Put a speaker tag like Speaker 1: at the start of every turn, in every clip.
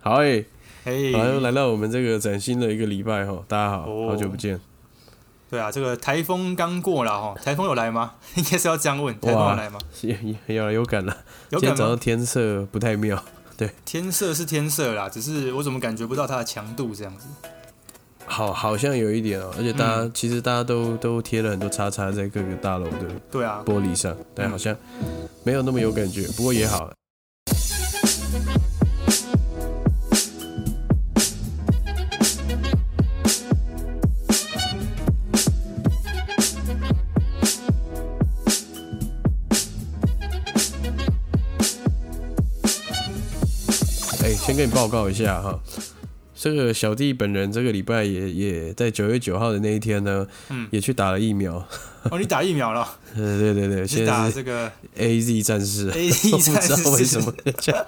Speaker 1: 好诶、
Speaker 2: 嘿，
Speaker 1: 好，又来到我们这个崭新的一个礼拜哈，大家好，
Speaker 2: 哦
Speaker 1: 好久不见。
Speaker 2: 对啊，这个台风刚过了哈，台风有来吗？应该是要这样问，台风有来吗？
Speaker 1: 也也有有感了，
Speaker 2: 有感吗？
Speaker 1: 早上天色不太妙，对
Speaker 2: 天色是天色啦，只是我怎么感觉不到它的强度这样子？
Speaker 1: 好好像有一点哦、而且大家、
Speaker 2: 嗯
Speaker 1: 其实大家都都贴了很多叉叉在各个大楼的
Speaker 2: 对啊，
Speaker 1: 玻璃上，但好像没有那么有感觉，不过也好。先跟你报告一下哈，这个小弟本人这个礼拜也也在九月九号的那一天呢，
Speaker 2: 嗯。
Speaker 1: 也去打了疫苗。
Speaker 2: 哦，你打疫苗了，
Speaker 1: 呃，对对对，
Speaker 2: 先打这个
Speaker 1: A Z 战士
Speaker 2: ，A
Speaker 1: 我
Speaker 2: Z
Speaker 1: 不
Speaker 2: 战士。
Speaker 1: 知道为什么。这样，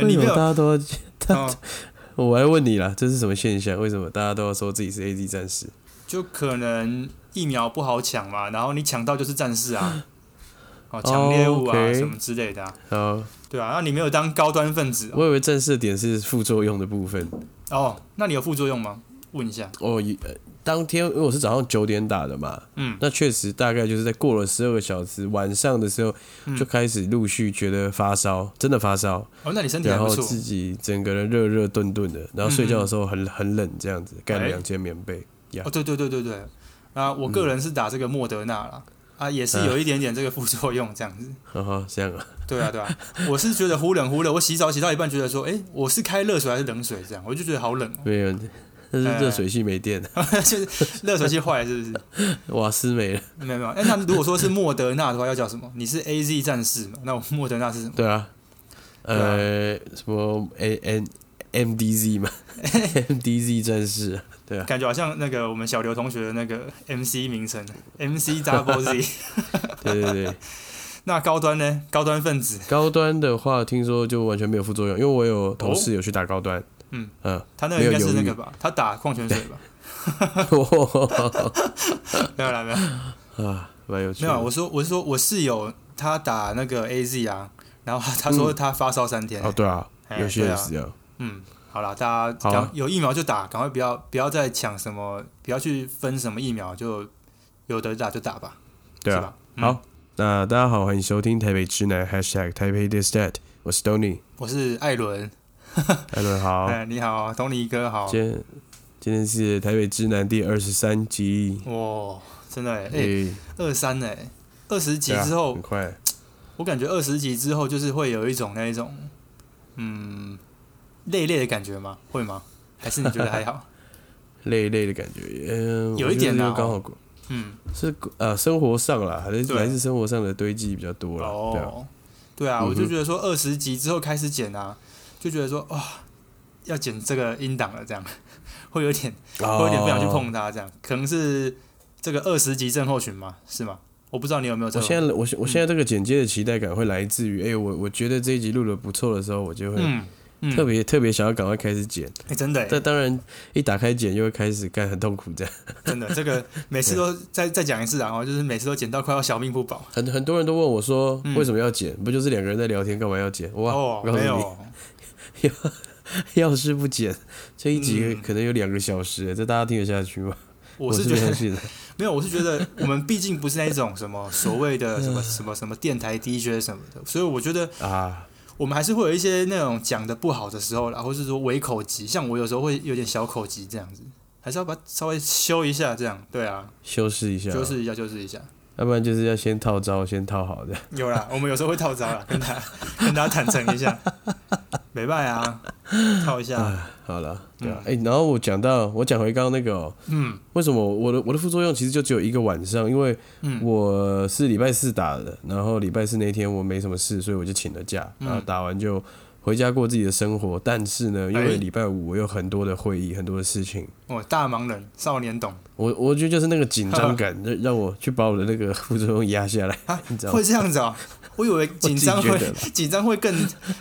Speaker 1: 为什么大家都要？
Speaker 2: 哦，
Speaker 1: 我来问你啦，这是什么现象？为什么大家都要说自己是 A Z 战士？
Speaker 2: 就可能疫苗不好抢嘛，然后你抢到就是战士啊，哦，抢猎物啊、什么之类的啊，
Speaker 1: 好，
Speaker 2: 对啊，那你没有当高端分子哦
Speaker 1: 我以为正式的点是副作用的部分。
Speaker 2: 哦，那你有副作用吗？问一下，
Speaker 1: 哦，也呃当天因为我是早上九点打的嘛，
Speaker 2: 嗯。
Speaker 1: 那确实大概就是在过了十二个小时，晚上的时候
Speaker 2: 嗯。
Speaker 1: 就开始陆续觉得发烧，真的发烧，
Speaker 2: 哦，那你身体
Speaker 1: 然后自己整个人热热顿顿的，然后睡觉的时候很很冷这样子，盖两件棉被。呀
Speaker 2: 哦，对对对对对，啊，我个人是打这个莫德纳啦，啊，也是有一点点这个副作用这样子。
Speaker 1: 呵呵，这样啊，
Speaker 2: 对啊对啊，我是觉得忽冷忽热，我洗澡洗到一半觉得说，哎，我是开热水还是冷水这样，我就觉得好冷哦，
Speaker 1: 没有，那是热水器没电了，
Speaker 2: 就是热水器坏了是不是？
Speaker 1: 瓦斯没了。
Speaker 2: 没有没有，哎，那如果说是莫德纳的话，要叫什么？你是 A Z 战士嘛？那我莫德纳是什么？
Speaker 1: 对啊，呃，什么 A N M D Z 嘛，M D Z 战士，对啊，
Speaker 2: 感觉好像那个我们小刘同学的那个 M C 名称 M C Double Z。
Speaker 1: 对对对。
Speaker 2: 那高端呢？高端分子，
Speaker 1: 高端的话，听说就完全没有副作用，因为我有同事有去打高端，
Speaker 2: 嗯
Speaker 1: 嗯，
Speaker 2: 他那个应该是那个吧？他打矿泉水吧？没有啦，没有。
Speaker 1: 啊，蛮有趣
Speaker 2: 没有啊，我说我是说我室友他打那个 A Z 啊，然后他说他发烧三天、
Speaker 1: 哦，对啊，
Speaker 2: 哎
Speaker 1: 有些是这样，
Speaker 2: 嗯，好了，大家有疫苗就打，赶快不要不要再抢什么，不要去分什么疫苗，就有的打就打吧，
Speaker 1: 对啊。
Speaker 2: 嗯。
Speaker 1: 好，那大家好，欢迎收听台北直男 #hashtag 台北 this that，我是 Tony，
Speaker 2: 我是艾伦，
Speaker 1: 艾伦 好，
Speaker 2: 哎，你好，，Tony 哥好，
Speaker 1: 今天今天是台北直男第二十三集，
Speaker 2: 哇，真的哎，二三哎，二十集之后
Speaker 1: 很，快，
Speaker 2: 我感觉二十集之后就是会有一种那一种，嗯，累累的感觉吗？会吗？还是你觉得还好？
Speaker 1: 累累的感觉，嗯，
Speaker 2: 有一点呢
Speaker 1: 啊，刚好
Speaker 2: 嗯，
Speaker 1: 是呃生活上啦，还是
Speaker 2: 对
Speaker 1: 来自生活上的堆积比较多啦，对啊，
Speaker 2: 哦，对啊，我就觉得说二十集之后开始剪啊，就觉得说哇、要剪这个音档了，这样 会有点会有点不想去碰它，这样可能是这个二十集症候群吗？是吗？我不知道你有没有。
Speaker 1: 我现在我我现在这个剪接的期待感会来自于，哎、我我觉得这一集录的不错的时候，我就会
Speaker 2: 嗯嗯，
Speaker 1: 特别、特别想要赶快开始剪。
Speaker 2: 哎、真的耶
Speaker 1: 但当然，一打开剪就会开始干很痛苦，这样
Speaker 2: 真的，这个每次都再再讲一次啊，就是每次都剪到快要小命不保。
Speaker 1: 很很多人都问我说，
Speaker 2: 嗯
Speaker 1: 为什么要剪？不就是两个人在聊天，干嘛要剪？哇，
Speaker 2: 没有，
Speaker 1: 要是不剪，这一集
Speaker 2: 嗯
Speaker 1: 可能有两个小时，这大家听得下去吗？
Speaker 2: 我是觉得。没有，我是觉得我们毕竟不是那一种什么所谓的什么什么什么电台 DJ 什么的，所以我觉得
Speaker 1: 啊，
Speaker 2: 我们还是会有一些那种讲的不好的时候啦，或是说微口疾，像我有时候会有点小口疾这样子，还是要把稍微修一下，这样对啊，
Speaker 1: 修饰一下，
Speaker 2: 修饰一下，修饰一下。
Speaker 1: 要不然就是要先套招，先套好的。
Speaker 2: 有啦，我们有时候会套招啦，跟他跟大家坦诚一下，没办法啊，套一下，
Speaker 1: 哎，好了，对啊，
Speaker 2: 嗯。
Speaker 1: 哎、然后我讲到，我讲回刚刚那个、哦，
Speaker 2: 嗯。
Speaker 1: 为什么我的我的副作用其实就只有一个晚上，因为
Speaker 2: 嗯。
Speaker 1: 我是礼拜四打的，然后礼拜四那天我没什么事，所以我就请了假，
Speaker 2: 嗯。
Speaker 1: 然后打完就回家过自己的生活。但是呢，因
Speaker 2: 哎
Speaker 1: 为礼拜五我有很多的会议，很多的事情，
Speaker 2: 哦，大忙人少年懂
Speaker 1: 我我觉得就是那个紧张感，让 让我去把我的那个副作用压下来，
Speaker 2: 啊
Speaker 1: 你知道吗
Speaker 2: 会？这样子哦，我以为紧张会紧张会更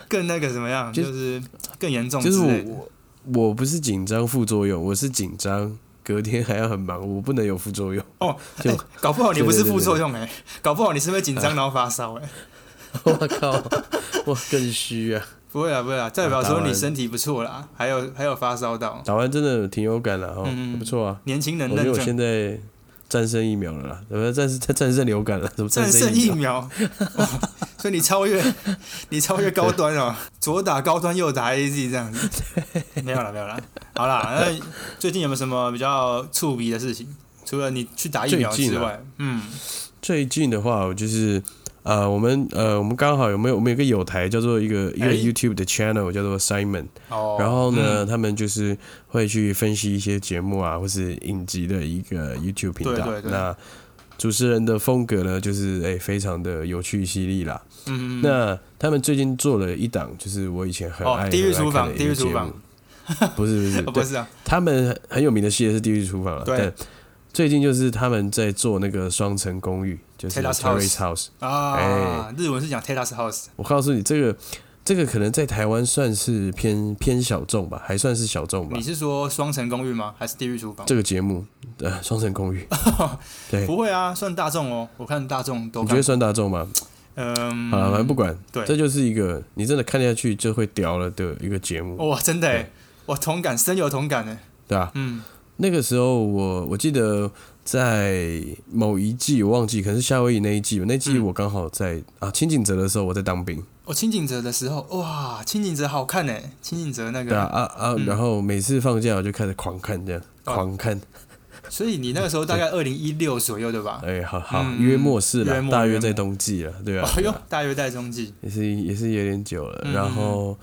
Speaker 2: 更那个怎么样，
Speaker 1: 就
Speaker 2: 就是更严重
Speaker 1: 就是。我我我不是紧张副作用，我是紧张隔天还要很忙，我不能有副作用。
Speaker 2: 哦，
Speaker 1: 就
Speaker 2: 哎搞不好你不是副作用哎，搞不好你是不是紧张然后发烧哎。
Speaker 1: 我靠，我更虚啊！
Speaker 2: 不会啊，不会啊，代表说你身体不错啦，还有还有发烧到，
Speaker 1: 打完真的挺有感的哦，
Speaker 2: 嗯嗯
Speaker 1: 不错啊。
Speaker 2: 年轻人
Speaker 1: 我觉得我现在战胜疫苗了啦，怎么战胜战胜流感了？怎么
Speaker 2: 战胜
Speaker 1: 胜
Speaker 2: 疫
Speaker 1: 苗？
Speaker 2: 所以你超越你超越高端哦，左打高端，右打 AZ 这样子，没有了没有了，好啦，那最近有没有什么比较触鼻的事情？除了你去打疫苗之外，嗯，
Speaker 1: 最近的话，我就是呃，我们呃，我们刚好有没有我们有个有台叫做一个一个
Speaker 2: 哎。
Speaker 1: YouTube 的 channel 叫做 Simon，
Speaker 2: 哦，
Speaker 1: 然后呢，
Speaker 2: 嗯。
Speaker 1: 他们就是会去分析一些节目啊，或是影集的一个 YouTube 频道。
Speaker 2: 对对对。
Speaker 1: 那主持人的风格呢，就是哎、非常的有趣犀利啦。
Speaker 2: 嗯，嗯嗯。
Speaker 1: 那他们最近做了一档，就是我以前很爱、
Speaker 2: 哦地狱厨房地狱厨房。
Speaker 1: 不是不是，
Speaker 2: 不是 啊，
Speaker 1: 他们很很有名的系列是《地狱厨房》了，
Speaker 2: 对。
Speaker 1: 但最近就是他们在做那个双层公寓，就是
Speaker 2: Terrace
Speaker 1: House。
Speaker 2: 啊，
Speaker 1: 哎。
Speaker 2: 日文是讲 Terrace House，
Speaker 1: 我告诉你，这个这个可能在台湾算是偏偏小众吧，还算是小众吧。
Speaker 2: 你。是说双层公寓吗？还是地狱厨房？
Speaker 1: 这个节目，呃，双层公寓，对，
Speaker 2: 不会啊，算大众哦，我看大众都
Speaker 1: 你觉得，算大众吗？
Speaker 2: 嗯，
Speaker 1: 啊，反正不管，
Speaker 2: 对。
Speaker 1: 这就是一个你真的看下去就会屌了的一个节目，
Speaker 2: 哇，真的我同感，深有同感呢，
Speaker 1: 对啊、
Speaker 2: 嗯，
Speaker 1: 那个时候我我记得在某一季我忘记，可能是夏威夷那一季吧，那季
Speaker 2: 嗯。
Speaker 1: 我刚好在、啊清景泽的时候我在当兵，
Speaker 2: 哦清景泽的时候，哇，清景泽好看呢，清景泽那
Speaker 1: 对啊
Speaker 2: 个，
Speaker 1: 啊啊，
Speaker 2: 嗯。
Speaker 1: 然后每次放假我就开始狂看这样，
Speaker 2: 哦。
Speaker 1: 狂看，
Speaker 2: 所以你那个时候大概二零一六左右对吧？
Speaker 1: 哎、好好，
Speaker 2: 嗯
Speaker 1: 约莫是了，大约在冬季了，对啊，
Speaker 2: 大约在冬季，
Speaker 1: 也是也是有点久了，
Speaker 2: 嗯
Speaker 1: 然后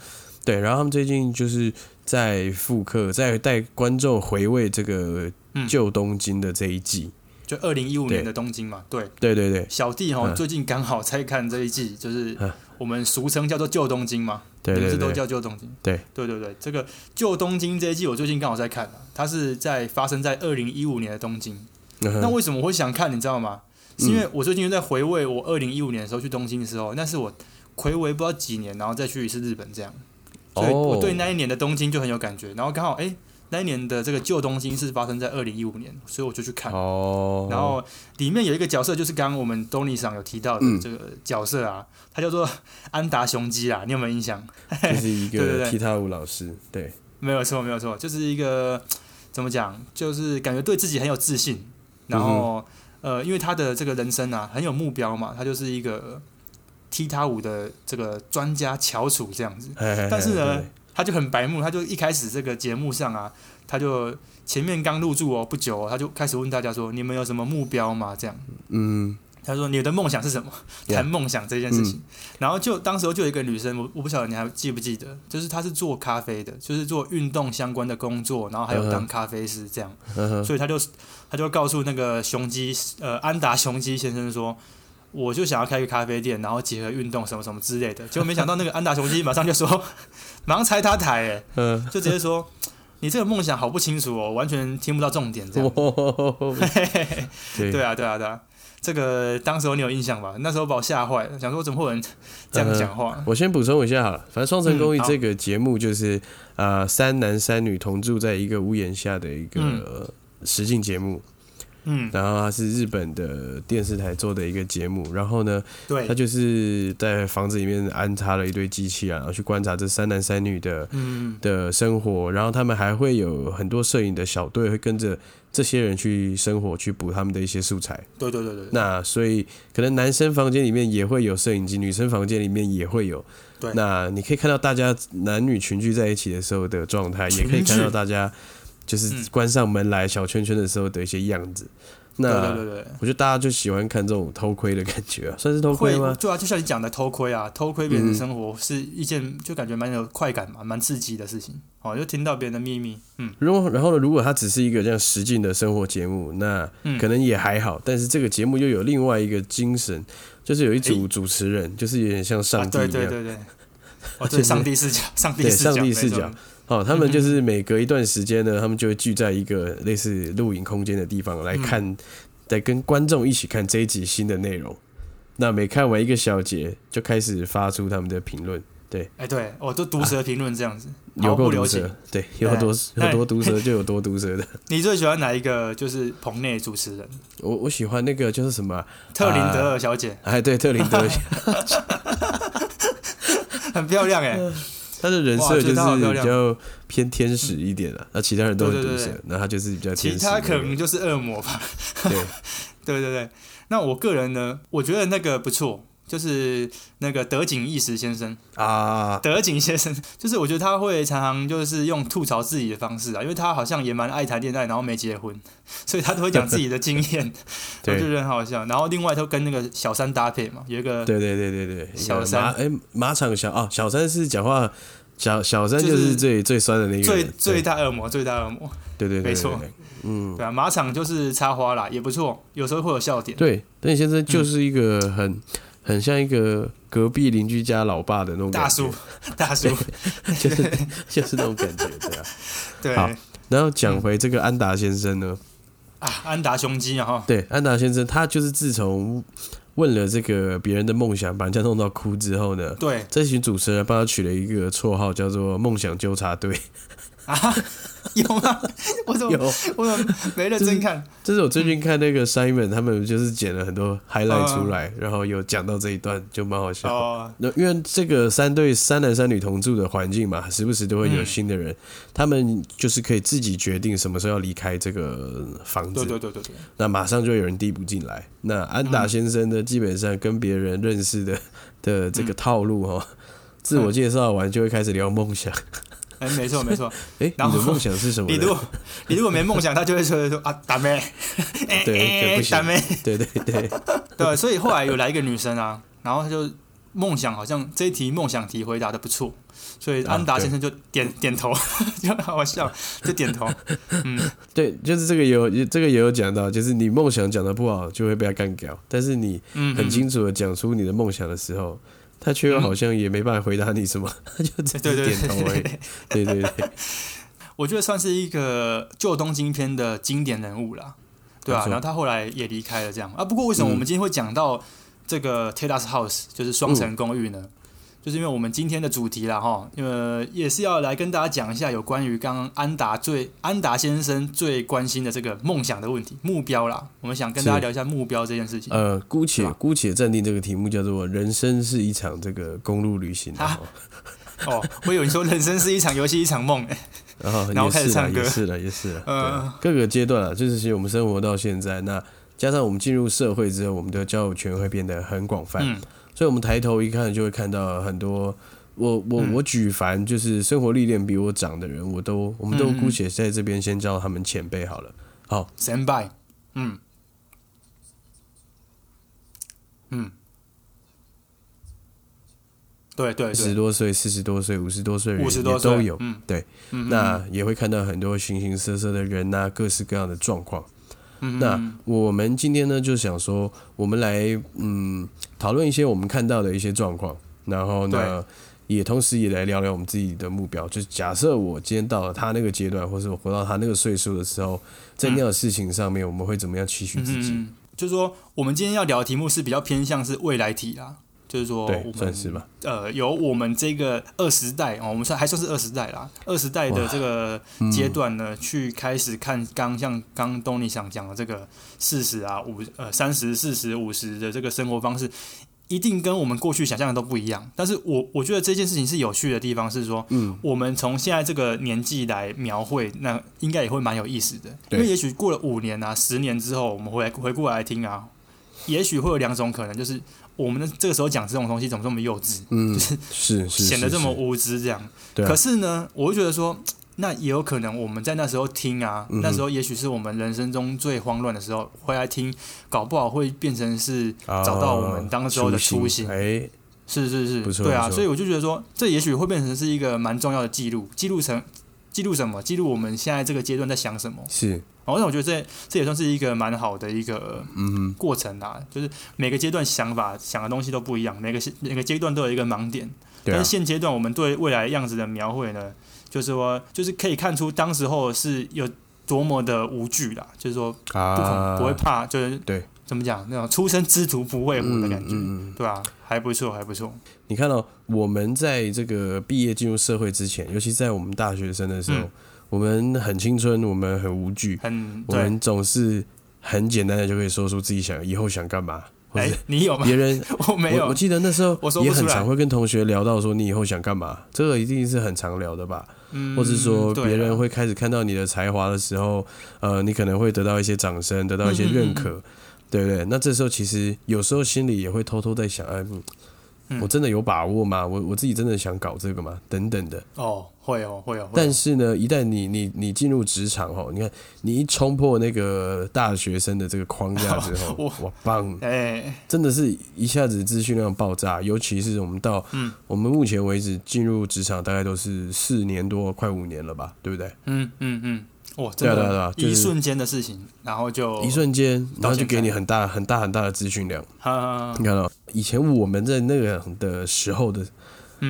Speaker 1: 对，然后他们最近就是在复刻，在带观众回味这个
Speaker 2: 嗯。
Speaker 1: 旧东京的这一季，
Speaker 2: 就二零一五年的东京嘛，对，
Speaker 1: 对对对。
Speaker 2: 小弟哈
Speaker 1: 嗯。
Speaker 2: 最近刚好在看这一季，就是
Speaker 1: 嗯。
Speaker 2: 我们俗称叫做旧东京嘛，
Speaker 1: 对对
Speaker 2: 你们是都，叫旧东京？
Speaker 1: 对。
Speaker 2: 对。对对，这个旧东京这一季我最近刚好在看啊它是在发生在二零一五年的东京。那为什么我会想看，你知道吗？是因为我最近在回味我二零一五年的时候去东京的时候，那是我回违不知道几年，然后再去一次日本这样，所以我对那一年的东京就很有感觉。然后刚好哎、那一年的这个旧东京是发生在二零一五年，所以我就去看。
Speaker 1: 哦，
Speaker 2: 然后里面有一个角色，就是刚刚我们东尼上有提到的
Speaker 1: 嗯
Speaker 2: 这个角色啊，他叫做安达雄基啊，你有没有印象？
Speaker 1: 就是一个 踢踏舞老师，对，
Speaker 2: 没有错，没有错，就是一个怎么讲，就是感觉对自己很有自信，然后、呃，因为他的这个人生啊很有目标嘛，他就是一个踢踏舞的这个专家翘楚这样子，但
Speaker 1: 但
Speaker 2: 是呢，他就很白目，他就一开始这个节目上啊，他就前面刚入驻哦不久、哦，他就开始问大家说，你们有什么目标吗？这样。
Speaker 1: 嗯，
Speaker 2: 他说：“你的梦想是什么？谈梦想这件事情。然后就当时候就有一个女生，我我不晓得你还记不记得，就是她是做咖啡的，就是做运动相关的工作，然后还有当咖啡师这样。
Speaker 1: 嗯
Speaker 2: 所以他就他就告诉那个雄鸡呃安达雄鸡先生说，我就想要开个咖啡店，然后结合运动什么什么之类的。结果没想到那个安达雄鸡马上就说，马上拆他台哎，
Speaker 1: 嗯，
Speaker 2: 就直接说。”你这个梦想好不清楚哦，完全听不到重点这样。
Speaker 1: 对
Speaker 2: 对啊，对啊，对啊，这个当时候你有印象吧？那时候把我吓坏了，想说怎么会有人这样讲话？
Speaker 1: 我先补充一下好了，反正《双城公寓这个节目就是啊、呃三男三女同住在一个屋檐下的一个、实境节目，
Speaker 2: 嗯，
Speaker 1: 然后它是日本的电视台做的一个节目，然后呢，
Speaker 2: 对。
Speaker 1: 他，就是在房子里面安插了一堆机器啊，然后去观察这三男三女的
Speaker 2: 嗯，
Speaker 1: 的生活，然后他们还会有很多摄影的小队会跟着这些人去生活，去补他们的一些素材。
Speaker 2: 对对对对，
Speaker 1: 那所以可能男生房间里面也会有摄影机，女生房间里面也会有。
Speaker 2: 对。
Speaker 1: 那你可以看到大家男女群聚在一起的时候的状态，也可以看到大家就是
Speaker 2: 嗯
Speaker 1: 关上门来小圈圈的时候的一些样子。那
Speaker 2: 对对对对，
Speaker 1: 我觉得大家就喜欢看这种偷窥的感觉啊，算是偷窥吗？
Speaker 2: 对啊，就像你讲的偷窥啊，偷窥别人的
Speaker 1: 嗯
Speaker 2: 生活是一件就感觉蛮有快感嘛，蛮刺激的事情。哦，就听到别人的秘密，嗯
Speaker 1: 如果，然后呢？如果它只是一个这样实境的生活节目，那
Speaker 2: 嗯，
Speaker 1: 可能也还好。但是这个节目又有另外一个精神，就是有一组主持人，就是有点像
Speaker 2: 啊，
Speaker 1: 上帝一样。
Speaker 2: 对对对对，哦，对，上帝视角，上帝视角，
Speaker 1: 上帝视角哦，他们就是每隔一段时间呢，他们就会聚在一个类似录影空间的地方来
Speaker 2: 嗯
Speaker 1: 看，来跟观众一起看这一集新的内容。那每看完一个小节，就开始发出他们的评论。
Speaker 2: 对哎，对，哦，都毒舌评论这样子，
Speaker 1: 有
Speaker 2: 毫不留情
Speaker 1: 够毒舌。，对，有多
Speaker 2: 对
Speaker 1: 有多毒舌 就有多毒舌的。
Speaker 2: 你最喜欢哪一个？就是棚内主持人
Speaker 1: 我我喜欢那个就是什么啊，
Speaker 2: 特林德尔小姐，
Speaker 1: 哎，对，特林德尔，
Speaker 2: 很漂亮哎。
Speaker 1: 他的人设就是比较偏天使一点的，那其他人都是毒蛇，那他就是比较
Speaker 2: 其他可能就是恶魔吧。
Speaker 1: 对，
Speaker 2: 对对对。那我个人呢，我觉得那个不错。就是那个德景义时先生。
Speaker 1: 啊，
Speaker 2: 德景先生，就是我觉得他会常常就是用吐槽自己的方式啊，因为他好像也蛮爱谈恋爱，然后没结婚，所以他都会讲自己的经验，我觉得很好笑。然后另外都跟那个小三搭配嘛，有一个
Speaker 1: 对对对对对
Speaker 2: 小三，
Speaker 1: 哎马场小哦小三是讲话小小三就是最最酸的那个
Speaker 2: 最最大恶魔最大恶魔，
Speaker 1: 对对
Speaker 2: 没错，
Speaker 1: 嗯。
Speaker 2: 对啊马场就是插花啦，也不错，有时候会有笑点。
Speaker 1: 对，邓先生就是一个很。很像一个隔壁邻居家老爸的那种
Speaker 2: 大叔，大叔，
Speaker 1: 就是就是那种感觉，对啊。
Speaker 2: 对。
Speaker 1: 好，然后讲回这个安达先生呢？
Speaker 2: 啊，安达雄鸡啊，哈。
Speaker 1: 对，安达先生，他就是自从问了这个别人的梦想，把人家弄到哭之后呢，
Speaker 2: 对，
Speaker 1: 这群主持人帮他取了一个绰号，叫做“梦想纠察队”。
Speaker 2: 啊。有吗？我怎么有？我怎么没认真看？
Speaker 1: 就是我最近看那个 Simon，他们就是剪了很多 highlight 出来，然后有讲到这一段，就蛮好笑。那因为这个三对三男三女同住的环境嘛，时不时都会有新的人，他们就是可以自己决定什么时候要离开这个房子。
Speaker 2: 对对对对对。
Speaker 1: 那马上就有人递补进来。那安达先生呢，基本上跟别人认识的的这个套路哈，自我介绍完就会开始聊梦想。
Speaker 2: 哎，没错没错。
Speaker 1: 哎，你的梦想是什么？
Speaker 2: 你如果你如果没梦想，他就会说说啊，打妹，
Speaker 1: 对，
Speaker 2: 打妹，
Speaker 1: 对对对
Speaker 2: 对。所以后来有来一个女生啊，然后她就梦想好像这一题梦想题回答的不错，所以安达先生就点点头，就好笑，就点头。嗯，
Speaker 1: 对，就是这个有这个也有讲到，就是你梦想讲的不好，就会被他干掉，但是你很清楚的讲出你的梦想的时候。他却又好像也没办法回答你什么，他 就直接点头而已。对对对，
Speaker 2: 我觉得算是一个旧东京片的经典人物了，对啊，然后他后来也离开了，这样啊。不过为什么我们今天会讲到这个 Tedas House，就是双层公寓呢？就是因为我们今天的主题了，哈，因为也是要来跟大家讲一下有关于刚刚安达最安达先生最关心的这个梦想的问题目标啦。我们想跟大家聊一下目标这件事情。
Speaker 1: 呃，姑且姑且暂定这个题目叫做“人生是一场这个公路旅行”。
Speaker 2: 哦，我有你说人生是一场游戏一场梦，
Speaker 1: 然 后 然后开始唱歌，也是了，也是了。嗯，各个阶段啊，就是其实我们生活到现在，那加上我们进入社会之后，我们的交友圈会变得很广泛。所以，我们抬头一看，就会看到很多我我我举凡就是生活历练比我长的人，我都我们都姑且在这边先叫他们前辈好了。好，
Speaker 2: 前辈，嗯。嗯，对对，
Speaker 1: 十多岁、四十多岁、五十多岁人
Speaker 2: 也
Speaker 1: 都有。嗯，对，那也会看到很多形形色色的人呐，各式各样的状况。那我们今天呢，就想说，我们来嗯讨论一些我们看到的一些状况，然后呢，也同时也来聊聊我们自己的目标。就是假设我今天到了他那个阶段，或者我活到他那个岁数的时候，在那样的事情上面，我们会怎么样期许自己？
Speaker 2: 就是说，我们今天要聊的题目是比较偏向是未来题啦。就是说，我们呃，有我们这个二十代哦，我们算还算是二十代啦。二十代的这个阶段呢，去开始看刚像刚东尼想讲的这个四十啊五呃三十四十五十的这个生活方式，一定跟我们过去想象的都不一样。但是我我觉得这件事情是有趣的地方是说，嗯，我们从现在这个年纪来描绘，那应该也会蛮有意思的。因为也许过了五年啊十年之后，我们回回过来听啊，也许会有两种可能，就是。我们的这个时候讲这种东西怎么这么幼稚？
Speaker 1: 嗯，
Speaker 2: 就是
Speaker 1: 是
Speaker 2: 显得这么无知这样。可是呢，我就觉得说，那也有可能我们在那时候听啊，那时候也许是我们人生中最慌乱的时候，回来听，搞不好会变成是找到我们当时候的初心。
Speaker 1: 哎，
Speaker 2: 是是是，对啊，所以我就觉得说，这也许会变成是一个蛮重要的记录，记录成记录什么？记录我们现在这个阶段在想什么？
Speaker 1: 是。
Speaker 2: 那我觉得这这也算是一个蛮好的一个嗯过程啦，就是每个阶段想法想的东西都不一样，每个每个阶段都有一个盲点。但是现阶段我们对未来样子的描绘呢，就是说，就是可以看出当时候是有多么的无惧啦，就是说不恐不会怕，就是
Speaker 1: 对
Speaker 2: 怎么讲那种初生之犊不畏虎的感觉，对吧？还不错，还不错。
Speaker 1: 你看到我们在这个毕业进入社会之前，尤其在我们大学生的时候。我们很青春，我们很无惧，
Speaker 2: 很
Speaker 1: 我们总是很简单的就可以说出自己想以后想干嘛，或者
Speaker 2: 你有吗？
Speaker 1: 别人
Speaker 2: 我没有。
Speaker 1: 我记得那时候也很常
Speaker 2: 会
Speaker 1: 跟同学聊到说你以后想干嘛，这个一定是很常聊的吧？嗯，或者说别人会开始看到你的才华的时候，呃，你可能会得到一些掌声，得到一些认可，对不对？那这时候其实有时候心里也会偷偷在想，嗯。我真的有把握吗？我我自己真的想搞这个吗？等等的。
Speaker 2: 哦，会哦，会哦。
Speaker 1: 但是呢，一旦你你你进入职场哦，你看你一冲破那个大学生的这个框架之后，哇棒！哎，真的是一下子资讯量爆炸。尤其是我们到嗯，我们目前为止进入职场大概都是四年多，快五年了吧？对不对？
Speaker 2: 嗯嗯嗯。哇，真的，一瞬间的事情，然后就
Speaker 1: 一瞬间，然后就给你很大很大很大的资讯量。你看到以前我们在那个的时候的，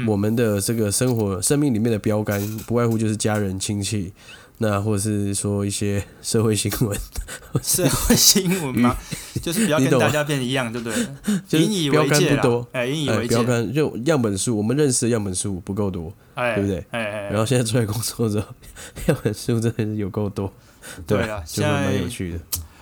Speaker 1: 我们的这个生活生命里面的标杆，不外乎就是家人亲戚。那或者是说一些社会新闻，
Speaker 2: 社会新闻吗？就是不要跟大家变一样，对不对？引以
Speaker 1: 为戒
Speaker 2: 不多，哎，引以为戒。
Speaker 1: 标杆就样本数，我们认识的样本数不够多，对不对？哎哎。然后现在出来工作之后，样本数真的是有够多，对啊，现在蛮有趣的。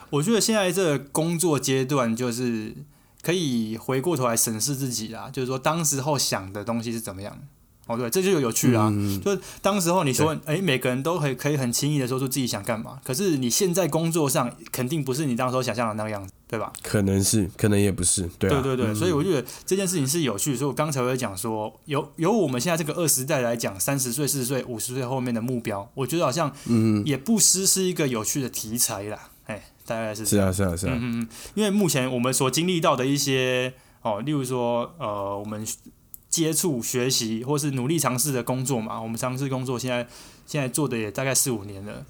Speaker 2: 我觉得现在这个工作阶段，就是可以回过头来审视自己啦，就是说当时候想的东西是怎么样。哦，对，这就有趣啊！就当时候你说，哎，每个人都可以可以很轻易的说出自己想干嘛，可是你现在工作上肯定不是你当时候想象的那个样子，对吧？
Speaker 1: 可能是，可能也不是，对
Speaker 2: 对对对，所以我觉得这件事情是有趣，所以我刚才会讲说，由由我们现在这个二十代来讲，三十岁、四十岁、五十岁后面的目标，我觉得好像嗯，也不失是一个有趣的题材啦。哎，大概是
Speaker 1: 是啊，是啊，是啊，
Speaker 2: 嗯嗯，因为目前我们所经历到的一些哦，例如说呃，我们。接触、学习或是努力尝试的工作嘛，我们尝试工作，现在现在做的也大概四五年了。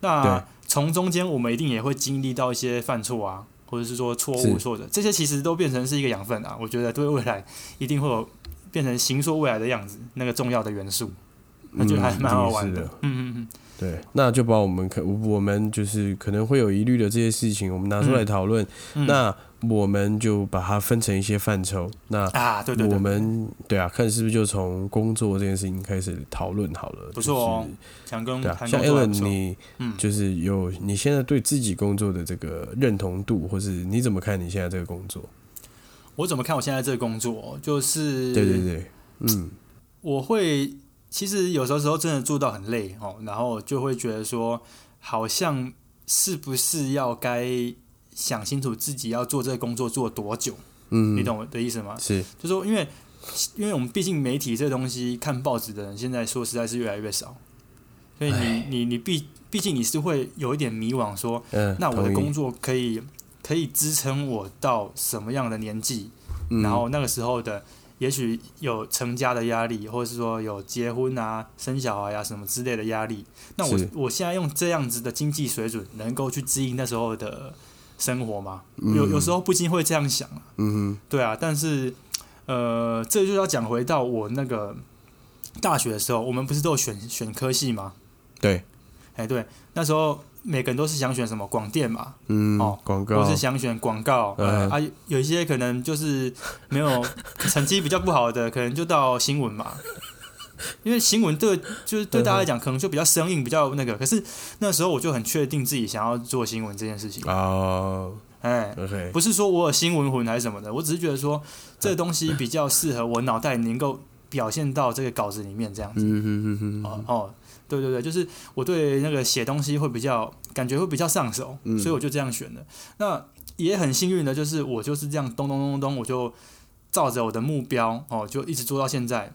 Speaker 2: 那从中间，我们一定也会经历到一些犯错啊，或者是说错误错的，这些其实都变成是一个养分啊。我觉得对未来一定会有变成形塑未来的样子，那个重要的元素，那就还蛮好玩的。嗯嗯嗯。
Speaker 1: 对，那就把我们可我们就是可能会有疑虑的这些事情，我们拿出来讨论。那我们就把它分成一些范畴。那
Speaker 2: 啊，对对对，
Speaker 1: 我们对啊，看是不是就从工作这件事情开始讨论好了。
Speaker 2: 不错哦，强工
Speaker 1: 对啊，像 Allen，你就是有你现在对自己工作的这个认同度，或是你怎么看你现在这个工作？
Speaker 2: 我怎么看我现在这个工作？就是
Speaker 1: 对对对，嗯，
Speaker 2: 我会。其实有时候时候真的做到很累哦，然后就会觉得说，好像是不是要该想清楚自己要做这个工作做多久？嗯，你懂我的意思吗？
Speaker 1: 是，
Speaker 2: 就说因为因为我们毕竟媒体这东西看报纸的人现在说实在是越来越少，所以你你你毕毕竟你是会有一点迷惘，说，那我的工作可以可以支撑我到什么样的年纪？然后那个时候的。也许有成家的压力，或者是说有结婚啊、生小孩啊什么之类的压力。那我我现在用这样子的经济水准，能够去支应那时候的生活嘛？有有时候不禁会这样想啊。嗯哼，对啊。但是，呃，这就要讲回到我那个大学的时候，我们不是都有选选科系吗？
Speaker 1: 对，
Speaker 2: 哎，对，那时候。每个人都是想选什么广电嘛，
Speaker 1: 嗯，哦，广告，
Speaker 2: 我是想选广告，啊，有一些可能就是没有 成绩比较不好的，可能就到新闻嘛，因为新闻对就是对大家来讲可能就比较生硬，比较那个。可是那时候我就很确定自己想要做新闻这件事情
Speaker 1: 哦，
Speaker 2: 哎
Speaker 1: ，OK，
Speaker 2: 不是说我有新闻魂还是什么的，我只是觉得说这个东西比较适合我脑袋能够表现到这个稿子里面这样子，嗯嗯嗯哦哦。对对对，就是我对那个写东西会比较感觉会比较上手，所以我就这样选的。那也很幸运的，就是我就是这样咚咚咚咚，我就照着我的目标哦，就一直做到现在。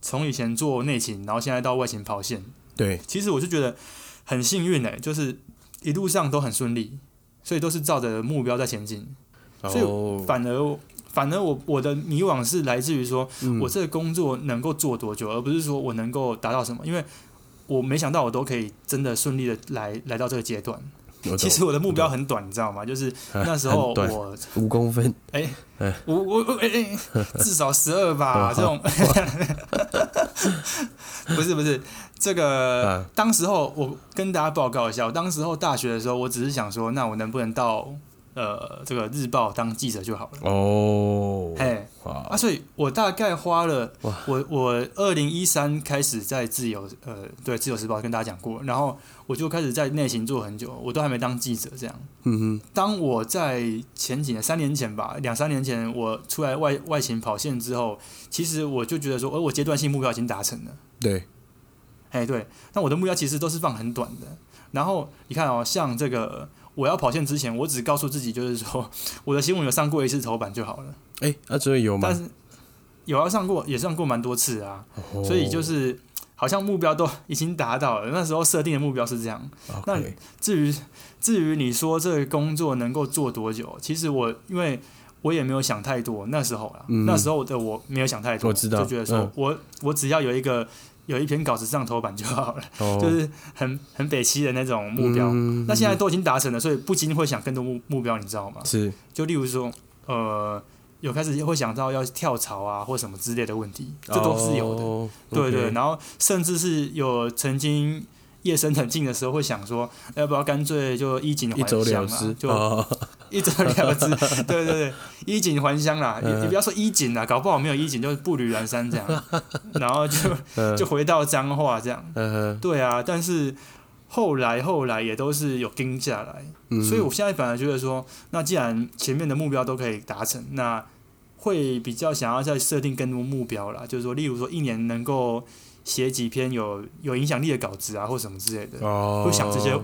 Speaker 2: 从以前做内勤，然后现在到外勤跑线。
Speaker 1: 对，
Speaker 2: 其实我是觉得很幸运诶，就是一路上都很顺利，所以都是照着目标在前进。所以反而反而我我的迷惘是来自于说我这个工作能够做多久，而不是说我能够达到什么，因为。我没想到我都可以真的顺利的来来到这个阶段。其实我的目标很短，你知道吗？就是 那时候我
Speaker 1: 五公分，
Speaker 2: 哎，五五哎哎，至少十二吧。这种 不是不是这个。当时候我跟大家报告一下，我当时候大学的时候，我只是想说，那我能不能到呃这个日报当记者就好了。
Speaker 1: 哦，
Speaker 2: 嘿，啊，所以我大概花了，我我二零一三开始在自由呃对自由时报跟大家讲过，然后我就开始在内勤做很久，我都还没当记者这样。
Speaker 1: 嗯哼，
Speaker 2: 当我在前几年三年前吧，两三年前我出来外外勤跑线之后，其实我就觉得说，而我阶段性目标已经达成了。
Speaker 1: 对，
Speaker 2: 哎对，那我的目标其实都是放很短的。然后你看哦，像这个我要跑线之前，我只告诉自己就是说，我的新闻有上过一次头版就好了。
Speaker 1: 哎，那这有吗？
Speaker 2: 但是有要上过，也上过蛮多次啊。所以就是好像目标都已经达到了。那时候设定的目标是这样。那至于至于你说这个工作能够做多久，其实我因为我也没有想太多。那时候啊，那时候的我没有想太多，
Speaker 1: 我知道，
Speaker 2: 就觉得说我我只要有一个。有一篇稿子上头版就好了，就是很很北齐的那种目标。那现在都已经达成了，所以不禁会想更多目目标，你知道吗？
Speaker 1: 是，
Speaker 2: 就例如说，呃，有开始会想到要跳槽啊，或什么之类的问题，这都是有的。对对，然后甚至是有曾经。夜深人静的时候，会想说，要不要干脆就衣锦还乡啊？就一走了之。对对对，衣锦还乡啦！你你不要说衣锦啦，搞不好没有衣锦，就是步履蹒跚这样。然后就就回到脏话这样。对啊，但是后来后来也都是有盯下来，所以我现在反而觉得说，那既然前面的目标都可以达成，那会比较想要再设定更多目标啦，就是说，例如说一年能够。写几篇有有影响力的稿子啊，或什么之类的，会想这些，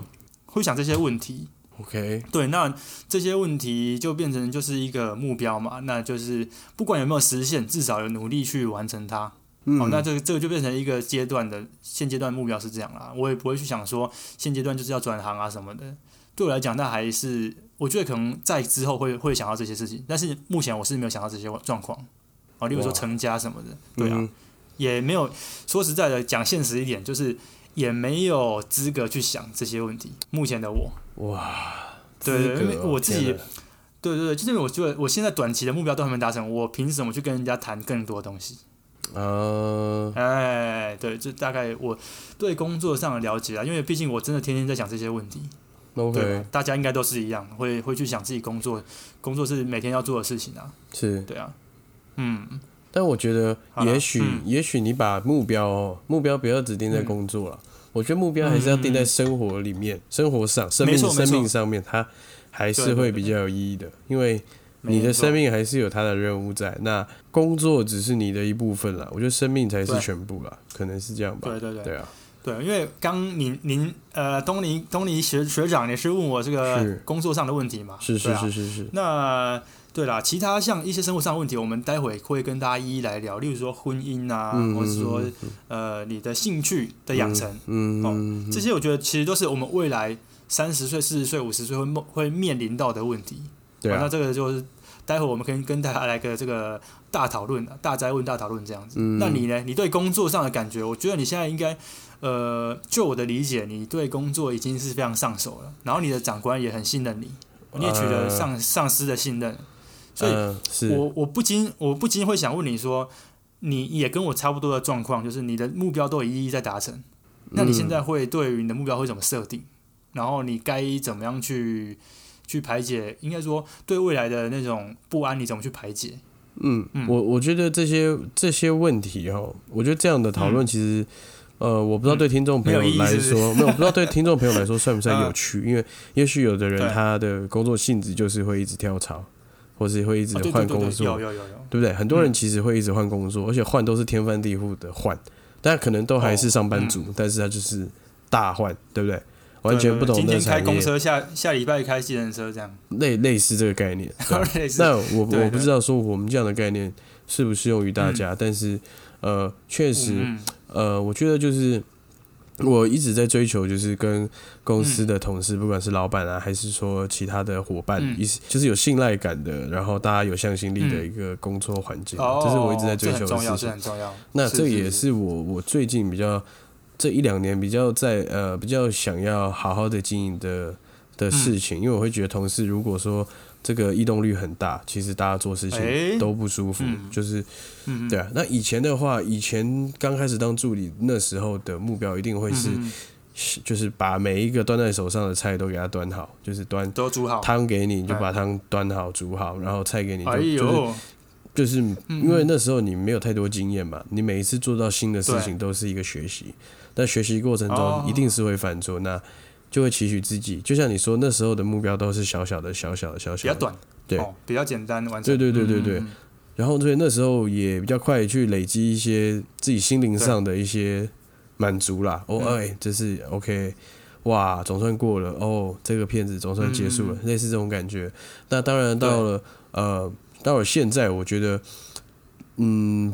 Speaker 2: 会想这些问题。
Speaker 1: OK，
Speaker 2: 对，那这些问题就变成就是一个目标嘛，那就是不管有没有实现，至少有努力去完成它。哦，那这个这个就变成一个阶段的现阶段目标是这样啦。我也不会去想说现阶段就是要转行啊什么的。对我来讲，那还是我觉得可能在之后会会想到这些事情，但是目前我是没有想到这些状况。哦，例如说成家什么的，对啊。也没有说实在的讲现实一点，就是也没有资格去想这些问题。目前的我，
Speaker 1: 哇，
Speaker 2: 对对，因为我自己，对对对，就是因为我觉得我现在短期的目标都还没达成，我凭什么去跟人家谈更多东西？
Speaker 1: 呃，
Speaker 2: 哎，对，这大概我对工作上的了解啊，因为毕竟我真的天天在想这些问题。
Speaker 1: OK，
Speaker 2: 大家应该都是一样，会会去想自己工作，工作是每天要做的事情啊。
Speaker 1: 是，
Speaker 2: 对啊，嗯。
Speaker 1: 但我觉得，也许，也许你把目标，目标不要只定在工作了。我觉得目标还是要定在生活里面，生活上，生命生命上面，它还是会比较有意义的。因为你的生命还是有它的任务在，那工作只是你的一部分了。我觉得生命才是全部了，可能是这样吧。
Speaker 2: 对对对，
Speaker 1: 对啊，
Speaker 2: 对，因为刚您您呃，东尼东尼学学长也是问我这个工作上的问题嘛？
Speaker 1: 是是是是是。
Speaker 2: 那对啦，其他像一些生活上的问题，我们待会会跟大家一一来聊。例如说婚姻啊，或者说呃你的兴趣的养成，哦，这些我觉得其实都是我们未来三十岁、四十岁、五十岁会会面临到的问题。
Speaker 1: 对，
Speaker 2: 那这个就是待会我们可以跟大家来个这个大讨论大灾问、大讨论这样子。那你呢？你对工作上的感觉？我觉得你现在应该，呃，就我的理解，你对工作已经是非常上手了，然后你的长官也很信任你，你也取得上上司的信任。所以，我我不禁我不禁会想问你说，你也跟我差不多的状况，就是你的目标都一一在达成，那你现在会对于你的目标会怎么设定？然后你该怎么样去去排解？应该说，对未来的那种不安，你怎么去排解？
Speaker 1: 嗯，我我觉得这些这些问题哈，我觉得这样的讨论其实，呃，我不知道对听众朋友来说，没有不知道对听众朋友来说算不算 有趣？因为也许有的人他的工作性质就是会一直跳槽。或是会一直换工作，
Speaker 2: 有有有有，
Speaker 1: 对不对？很多人其实会一直换工作，而且换都是天翻地覆的换，但可能都还是上班族，但是他就是大换，对不对？完全不同的
Speaker 2: 今天开公车，下下礼拜开计程车，这样。
Speaker 1: 类类似这个概念。那我我不知道说我们这样的概念适不适用于大家，但是呃，确实呃，我觉得就是。我一直在追求，就是跟公司的同事，不管是老板啊，还是说其他的伙伴，意思就是有信赖感的，然后大家有向心力的一个工作环境，这是我一直在追求的事情。
Speaker 2: 很重要，
Speaker 1: 那这也是。我我最近比较这一两年比较在呃比较想要好好的经营的的事情，因为我会觉得同事如果说。这个异动率很大，其实大家做事情都不舒服，就是，对啊。那以前的话，以前刚开始当助理那时候的目标一定会是就是把每一个端在手上的菜都给它端好，就是端
Speaker 2: 都煮好。
Speaker 1: 汤给你，就把汤端好煮好，然后菜给你，就就是就是因为那时候你没有太多经验嘛，你每一次做到新的事情都是一个学习，但学习过程中一定是会犯错，那就会期许自己，就像你说那时候的目标都是小小的、小小的、小小的，
Speaker 2: 比较短，
Speaker 1: 对，
Speaker 2: 比较简单完成，
Speaker 1: 对对对对对。然后所以那时候也比较快去累积一些自己心灵上的一些满足啦。哦，哎，这是 OK，哇，总算过了。哦，这个片子总算结束了，类似这种感觉。那当然到了呃，到了现在，我觉得，嗯，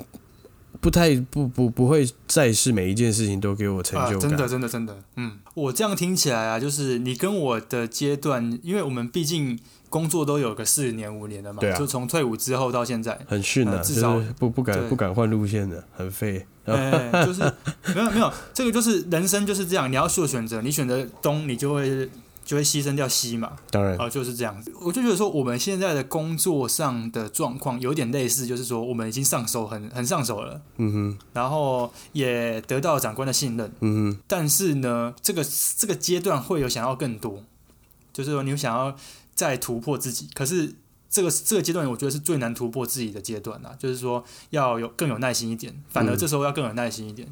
Speaker 1: 不太不不不会再是每一件事情都给我成就
Speaker 2: 感。真的真的真的，嗯，我这样听起来啊，就是你跟我的阶段，因为我们毕竟。工作都有个四年五年的嘛，就从退伍之后到现在，
Speaker 1: 很逊的，至少不不敢不敢换路线的，很废。
Speaker 2: 就是没有没有，这个就是人生就是这样，你要做选择，你选择东，你就会就会牺牲掉西嘛。
Speaker 1: 当然，
Speaker 2: 哦就是这样子。我就觉得说，我们现在的工作上的状况有点类似，就是说我们已经上手很很上手了，嗯哼，然后也得到长官的信任，嗯哼。但是呢，这个这个阶段会有想要更多，就是说你想要。再突破自己，可是这个这个阶段，我觉得是最难突破自己的阶段呐。就是说，要有更有耐心一点，反而这时候要更有耐心一点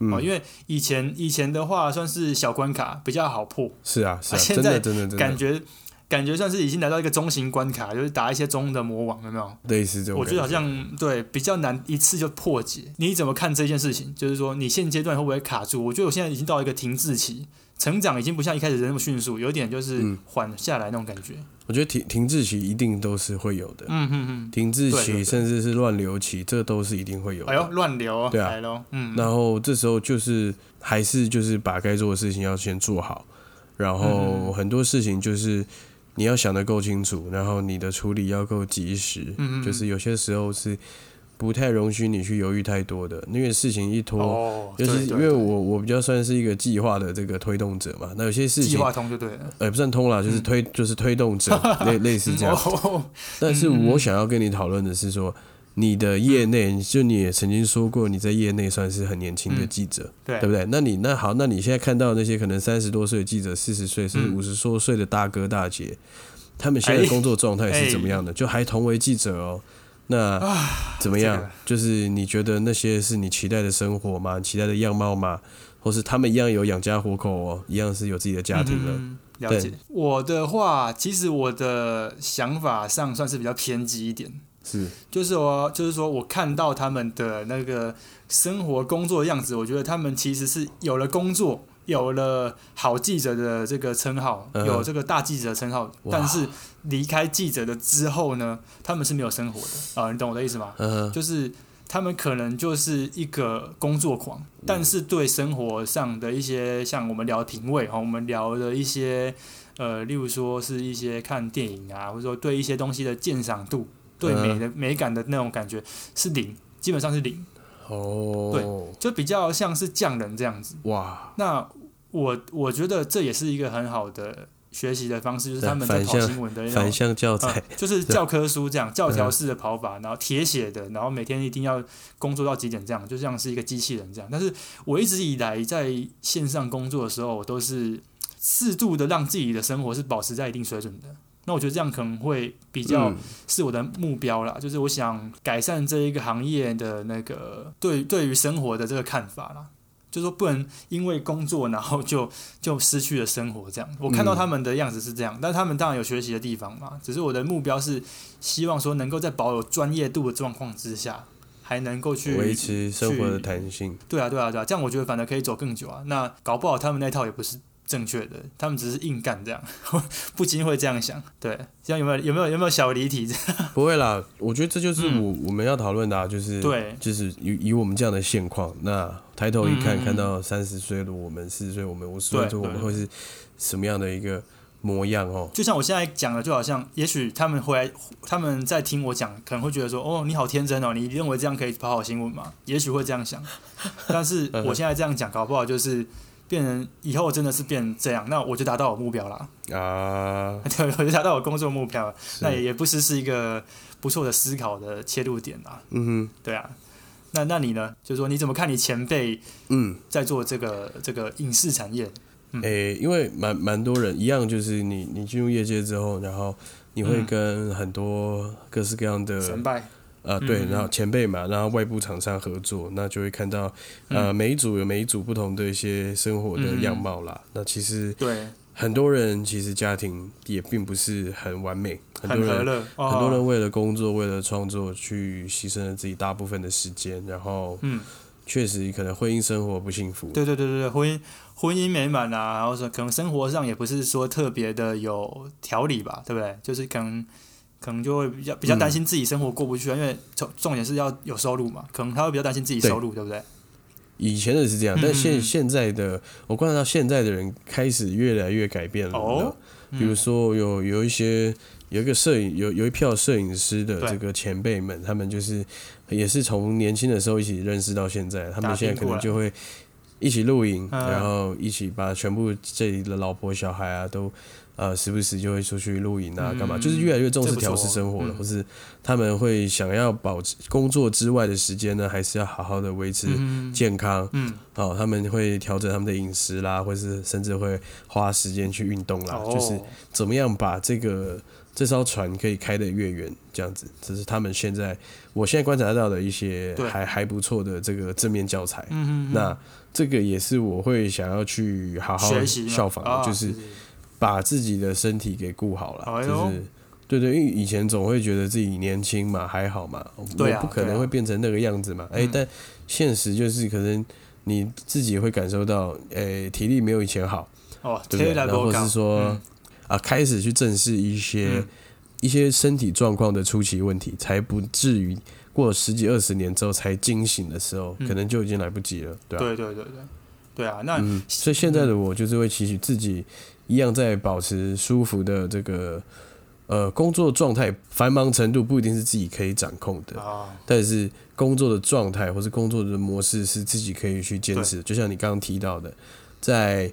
Speaker 2: 哦，因为以前以前的话，算是小关卡比较好破。
Speaker 1: 是啊，是啊，
Speaker 2: 现在
Speaker 1: 真的
Speaker 2: 感觉感觉算是已经来到一个中型关卡，就是打一些中的魔王，有没有？
Speaker 1: 类似这种，
Speaker 2: 我觉得好像对比较难一次就破解。你怎么看这件事情？就是说，你现阶段会不会卡住？我觉得我现在已经到一个停滞期。成长已经不像一开始那么迅速，有点就是缓下来那种感觉。
Speaker 1: 我觉得停停滞期一定都是会有的。嗯嗯嗯，停滞期甚至是乱流期，这都是一定会有的。
Speaker 2: 哎呦，乱流
Speaker 1: 对啊，嗯。然后这时候就是还是就是把该做的事情要先做好，然后很多事情就是你要想的够清楚，然后你的处理要够及时。嗯嗯，就是有些时候是。不太容许你去犹豫太多的，因为事情一拖，就是因为我我比较算是一个计划的这个推动者嘛。那有些事情计
Speaker 2: 划通就对了，
Speaker 1: 呃，不算通了，就是推就是推动者 类类似这样。但是我想要跟你讨论的是说，你的业内，就你也曾经说过，你在业内算是很年轻的记者，
Speaker 2: 对
Speaker 1: 对不对？那你那好，那你现在看到那些可能三十多岁的记者、四十岁甚至五十多岁的大哥大姐，他们现在工作状态是怎么样的？就还同为记者哦。那怎么样？就是你觉得那些是你期待的生活吗？期待的样貌吗？或是他们一样有养家糊口哦，一样是有自己的家庭
Speaker 2: 的？了解。我的话，其实我的想法上算是比较偏激一点。
Speaker 1: 是，
Speaker 2: 就是我，就是说我看到他们的那个生活、工作的样子，我觉得他们其实是有了工作。有了好记者的这个称号，有这个大记者的称号，但是离开记者的之后呢，他们是没有生活的啊，你懂我的意思吗？就是他们可能就是一个工作狂，但是对生活上的一些像我们聊品味哈，我们聊的一些呃，例如说是一些看电影啊，或者说对一些东西的鉴赏度，对美的美感的那种感觉是零，基本上是零。
Speaker 1: 哦，
Speaker 2: 对，就比较像是匠人这样子。
Speaker 1: 哇，
Speaker 2: 那。我我觉得这也是一个很好的学习的方式，就是他们在跑新闻的
Speaker 1: 反向教材，
Speaker 2: 就是教科书这样教条式的跑法，然后铁血的，然后每天一定要工作到几点这样，就像是一个机器人这样。但是我一直以来在线上工作的时候，我都是适度的让自己的生活是保持在一定水准的。那我觉得这样可能会比较是我的目标啦，就是我想改善这一个行业的那个对对于生活的这个看法啦。就说不能因为工作，然后就 就失去了生活。这样，我看到他们的样子是这样，但他们当然有学习的地方嘛。只是我的目标是希望说，能够在保有专业度的状况之下，还能够去
Speaker 1: 维持生活的弹性。
Speaker 2: 对啊，对啊，对啊，这样我觉得反而可以走更久啊。那搞不好他们那套也不是。正确的，他们只是硬干这样，不禁会这样想。对，这样有没有有没有有没有小离题？
Speaker 1: 不会啦，我觉得这就是我我们要讨论的，啊，就是
Speaker 2: 对，
Speaker 1: 就是以以我们这样的现况，那抬头一看，看到三十岁的我们，四十岁我们，五十岁的我们会是什么样的一个模样哦？
Speaker 2: 就像我现在讲的，就好像也许他们回来，他们在听我讲，可能会觉得说：“哦，你好天真哦，你认为这样可以跑好新闻吗？”也许会这样想，但是 我现在这样讲，搞不好就是。变成以后真的是变这样，那我就达到我目标了啊！对，我就达到我工作目标了，那也也不失是一个不错的思考的切入点啊。嗯哼，对啊。那那你呢？就是说你怎么看你前辈嗯在做这个这个影视产业？
Speaker 1: 诶，因为蛮蛮多人一样，就是你你进入业界之后，然后你会跟很多各式各样的
Speaker 2: 神拜。
Speaker 1: 呃，对，然后前辈嘛，然后外部厂商合作，那就会看到呃每一组有每一组不同的一些生活的样貌啦。那其实
Speaker 2: 对
Speaker 1: 很多人其实家庭也并不是很完美，很多人
Speaker 2: 很
Speaker 1: 多人为了工作为了创作去牺牲了自己大部分的时间，然后嗯，确实可能婚姻生活不幸福。
Speaker 2: 对对对对对，婚姻婚姻美满啊，然后说可能生活上也不是说特别的有条理吧，对不对？就是可能。可能就会比较比较担心自己生活过不去啊，因为重重点是要有收入嘛，可能他会比较担心自己收入，对不对？
Speaker 1: 以前的是这样，但现现在的我观察到现在的人开始越来越改变了。哦，比如说有有一些有一个摄影有有一票摄影师的这个前辈们，他们就是也是从年轻的时候一起认识到现在，他们现在可能就会一起露营，然后一起把全部这里的老婆小孩啊都。呃，时不时就会出去露营啊，干嘛？就是越来越重视调试生活了，或是他们会想要保持工作之外的时间呢，还是要好好的维持健康？嗯，哦，他们会调整他们的饮食啦，或是甚至会花时间去运动啦，就是怎么样把这个这艘船可以开得越远，这样子，这是他们现在我现在观察到的一些还还不错的这个正面教材。嗯嗯，那这个也是我会想要去好好效仿的，就是。把自己的身体给顾好了，就是对对，因为以前总会觉得自己年轻嘛，还好嘛，我不可能会变成那个样子嘛。哎，但现实就是可能你自己会感受到，哎，体力没有以前好，
Speaker 2: 哦，
Speaker 1: 对不对？然后是说啊，开始去正视一些一些身体状况的初期问题，才不至于过十几二十年之后才惊醒的时候，可能就已经来不及了，对吧？
Speaker 2: 对对对对，对啊，那
Speaker 1: 所以现在的我就是会期许自己。一样在保持舒服的这个呃工作状态，繁忙程度不一定是自己可以掌控的，但是工作的状态或是工作的模式是自己可以去坚持。就像你刚刚提到的，在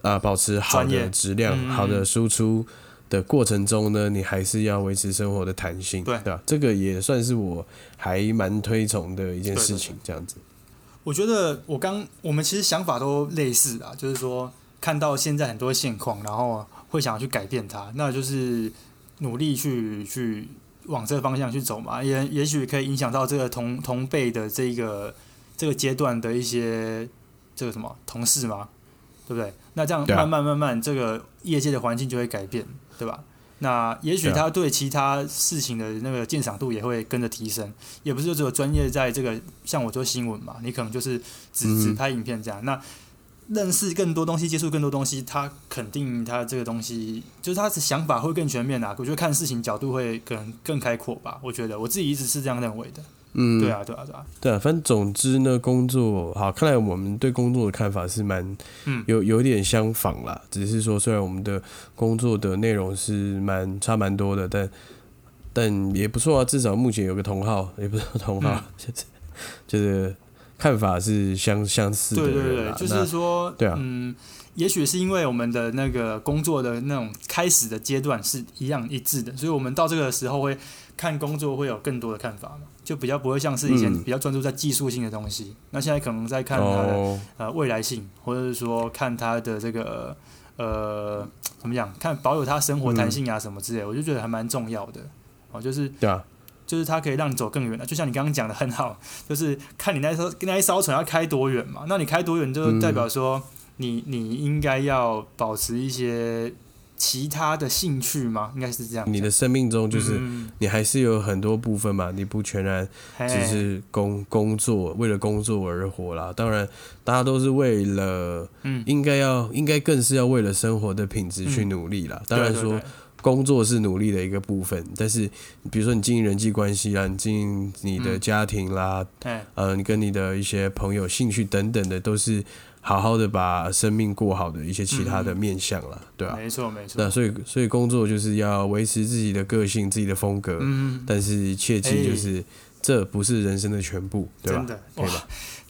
Speaker 1: 啊保持好的质量、好的输出的过程中呢，你还是要维持生活的弹性，对吧？这个也算是我还蛮推崇的一件事情。这样子，
Speaker 2: 我觉得我刚我们其实想法都类似啊，就是说。看到现在很多现况，然后会想要去改变它，那就是努力去去往这个方向去走嘛。也也许可以影响到这个同同辈的这个这个阶段的一些这个什么同事嘛，对不对？那这样慢慢慢慢，这个业界的环境就会改变，对吧？那也许他对其他事情的那个鉴赏度也会跟着提升，也不是只有专业在这个像我做新闻嘛，你可能就是只只拍影片这样那。认识更多东西，接触更多东西，他肯定他这个东西就是他的想法会更全面啊。我觉得看事情角度会可能更开阔吧。我觉得我自己一直是这样认为的。嗯，对啊，对啊，对啊。
Speaker 1: 对啊，反正总之呢，工作好，看来我们对工作的看法是蛮有有点相仿啦。只是说，虽然我们的工作的内容是蛮差蛮多的，但但也不错啊。至少目前有个同号，也不是同号，就是。看法是相相似的，
Speaker 2: 对对对，就是说，对啊，嗯，也许是因为我们的那个工作的那种开始的阶段是一样一致的，所以我们到这个时候会看工作会有更多的看法嘛，就比较不会像是以前比较专注在技术性的东西，那现在可能在看它的呃未来性，或者是说看它的这个呃怎么讲，看保有它生活弹性啊什么之类，我就觉得还蛮重要的哦，就是
Speaker 1: 对啊。
Speaker 2: 就是它可以让你走更远的，就像你刚刚讲的很好，就是看你那艘那一艘船要开多远嘛。那你开多远，就代表说你你应该要保持一些其他的兴趣吗？应该是这样。
Speaker 1: 你的生命中就是你还是有很多部分嘛，你不全然只是工工作为了工作而活啦。当然，大家都是为了，嗯，应该要应该更是要为了生活的品质去努力啦。当然说。工作是努力的一个部分，但是比如说你经营人际关系啦，你经营你的家庭啦，对，呃，你跟你的一些朋友、兴趣等等的，都是好好的把生命过好的一些其他的面向了，对吧？
Speaker 2: 没错，没错。
Speaker 1: 那所以，所以工作就是要维持自己的个性、自己的风格，嗯，但是切记就是这不是人生的全部，对吧？
Speaker 2: 真的，哇，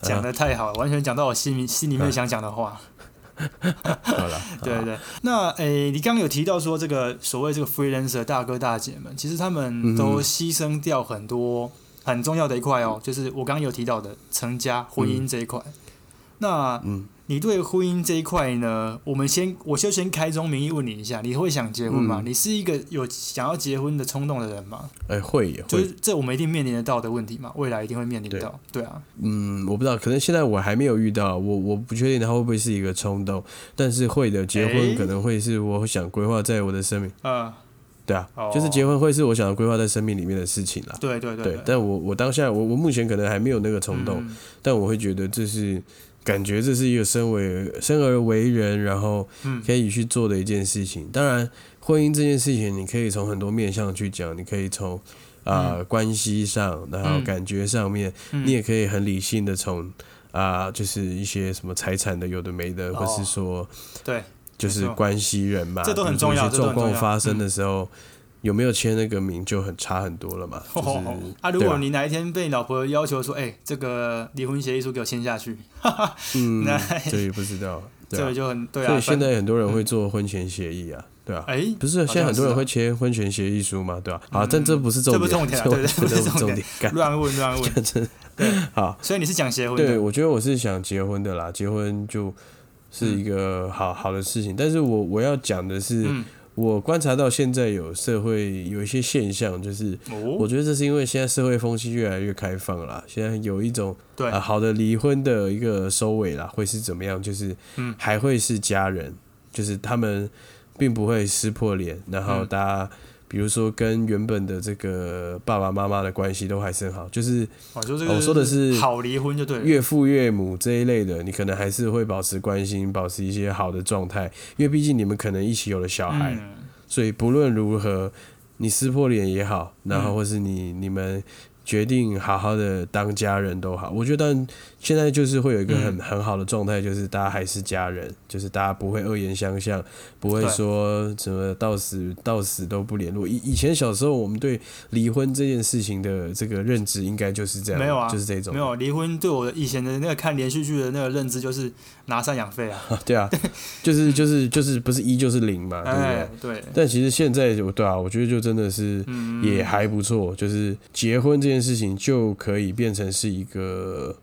Speaker 2: 讲的太好了，完全讲到我心里心里面想讲的话。
Speaker 1: 好了，
Speaker 2: 对对，那诶，你刚刚有提到说这个所谓这个 freelancer 大哥大姐们，其实他们都牺牲掉很多很重要的一块哦，就是我刚刚有提到的成家婚姻这一块。那你对婚姻这一块呢，我们先我就先开宗明义问你一下，你会想结婚吗？
Speaker 1: 嗯。
Speaker 2: 你是一个有想要结婚的冲动的人吗？
Speaker 1: 哎、会也会，
Speaker 2: 就是这我们一定面临得到的问题嘛，未来一定会面临到。对。啊，
Speaker 1: 嗯，我不知道，可能现在我还没有遇到，我我不确定它会不会是一个冲动，但是会的，结
Speaker 2: 哎
Speaker 1: 婚可能会是我想规划在我的生命，
Speaker 2: 呃，
Speaker 1: 对啊，
Speaker 2: 哦。
Speaker 1: 就是结婚会是我想要规划在生命里面的事情啦。
Speaker 2: 对对
Speaker 1: 对，但我我当下我我目前可能还没有那个冲动，
Speaker 2: 嗯。
Speaker 1: 但我会觉得这是感觉这是一个身为生而为人，然后
Speaker 2: 嗯。
Speaker 1: 可以去做的一件事情。当然，婚姻这件事情，你可以从很多面向去讲，你可以从啊、关系上，然后
Speaker 2: 嗯
Speaker 1: 感觉上面，
Speaker 2: 嗯。
Speaker 1: 你也可以很理性的从啊、就是一些什么财产的有的没的，
Speaker 2: 哦
Speaker 1: 或是说
Speaker 2: 对，
Speaker 1: 就是关系人嘛，
Speaker 2: 这都很重要
Speaker 1: 状况发生
Speaker 2: 嗯
Speaker 1: 的时候。有没有签那个名就很差很多了嘛？就是、
Speaker 2: 啊，如果你哪一天被你老婆要求说，哎、这个离婚协议书给我签下去，
Speaker 1: 嗯
Speaker 2: 那，
Speaker 1: 这也不知道，啊
Speaker 2: 这个。就很对啊。
Speaker 1: 所以现在很多人会做婚前协议啊，对啊，
Speaker 2: 哎、
Speaker 1: 不是现在很多人会签婚前协议书嘛，对吧？好，
Speaker 2: 嗯
Speaker 1: 但这不是重点，
Speaker 2: 这不是重点啊对对
Speaker 1: 这
Speaker 2: 不是重点乱问乱问，
Speaker 1: 真
Speaker 2: 对，
Speaker 1: 好，
Speaker 2: 所以你是讲结婚
Speaker 1: 对，我觉得我是想结婚的啦，结婚就是一个好好的事情。但是我我要讲的是，
Speaker 2: 嗯，
Speaker 1: 我观察到现在有社会有一些现象，就是我
Speaker 2: 哦，
Speaker 1: 觉得这是因为现在社会风气越来越开放啦，现在有一种
Speaker 2: 对
Speaker 1: 啊，好的离婚的一个收尾啦，会是怎么样？就是
Speaker 2: 嗯
Speaker 1: 还会是家人，就是他们并不会撕破脸，然后
Speaker 2: 嗯
Speaker 1: 大家。比如说，跟原本的这个爸爸妈妈的关系都还是很好，就是
Speaker 2: 我说这个，
Speaker 1: 我说的是
Speaker 2: 好离婚就对了，
Speaker 1: 岳父岳母这一类的，你可能还是会保持关心，保持一些好的状态，因为毕竟你们可能一起有了小孩，
Speaker 2: 嗯，
Speaker 1: 所以不论如何，你撕破脸也好，然后
Speaker 2: 嗯
Speaker 1: 或是你你们决定好好的当家人都好，我觉得但现在就是会有一个很、
Speaker 2: 嗯。
Speaker 1: 很好的状态，就是大家还是家人，就是大家不会恶言相向，不会说什么到死到死都不联络。以以前小时候我们对离婚这件事情的这个认知应该就是这样，
Speaker 2: 没有啊
Speaker 1: 就是这种，
Speaker 2: 没有离婚对我以前的那个看连续剧的那个认知就是拿赡养费啊，
Speaker 1: 对啊，就是就是就是不是一就是零嘛，对不对？
Speaker 2: 哎，对，
Speaker 1: 但其实现在就对啊，我觉得就真的是
Speaker 2: 嗯，
Speaker 1: 也还不错，就是结婚这件事情就可以变成是一个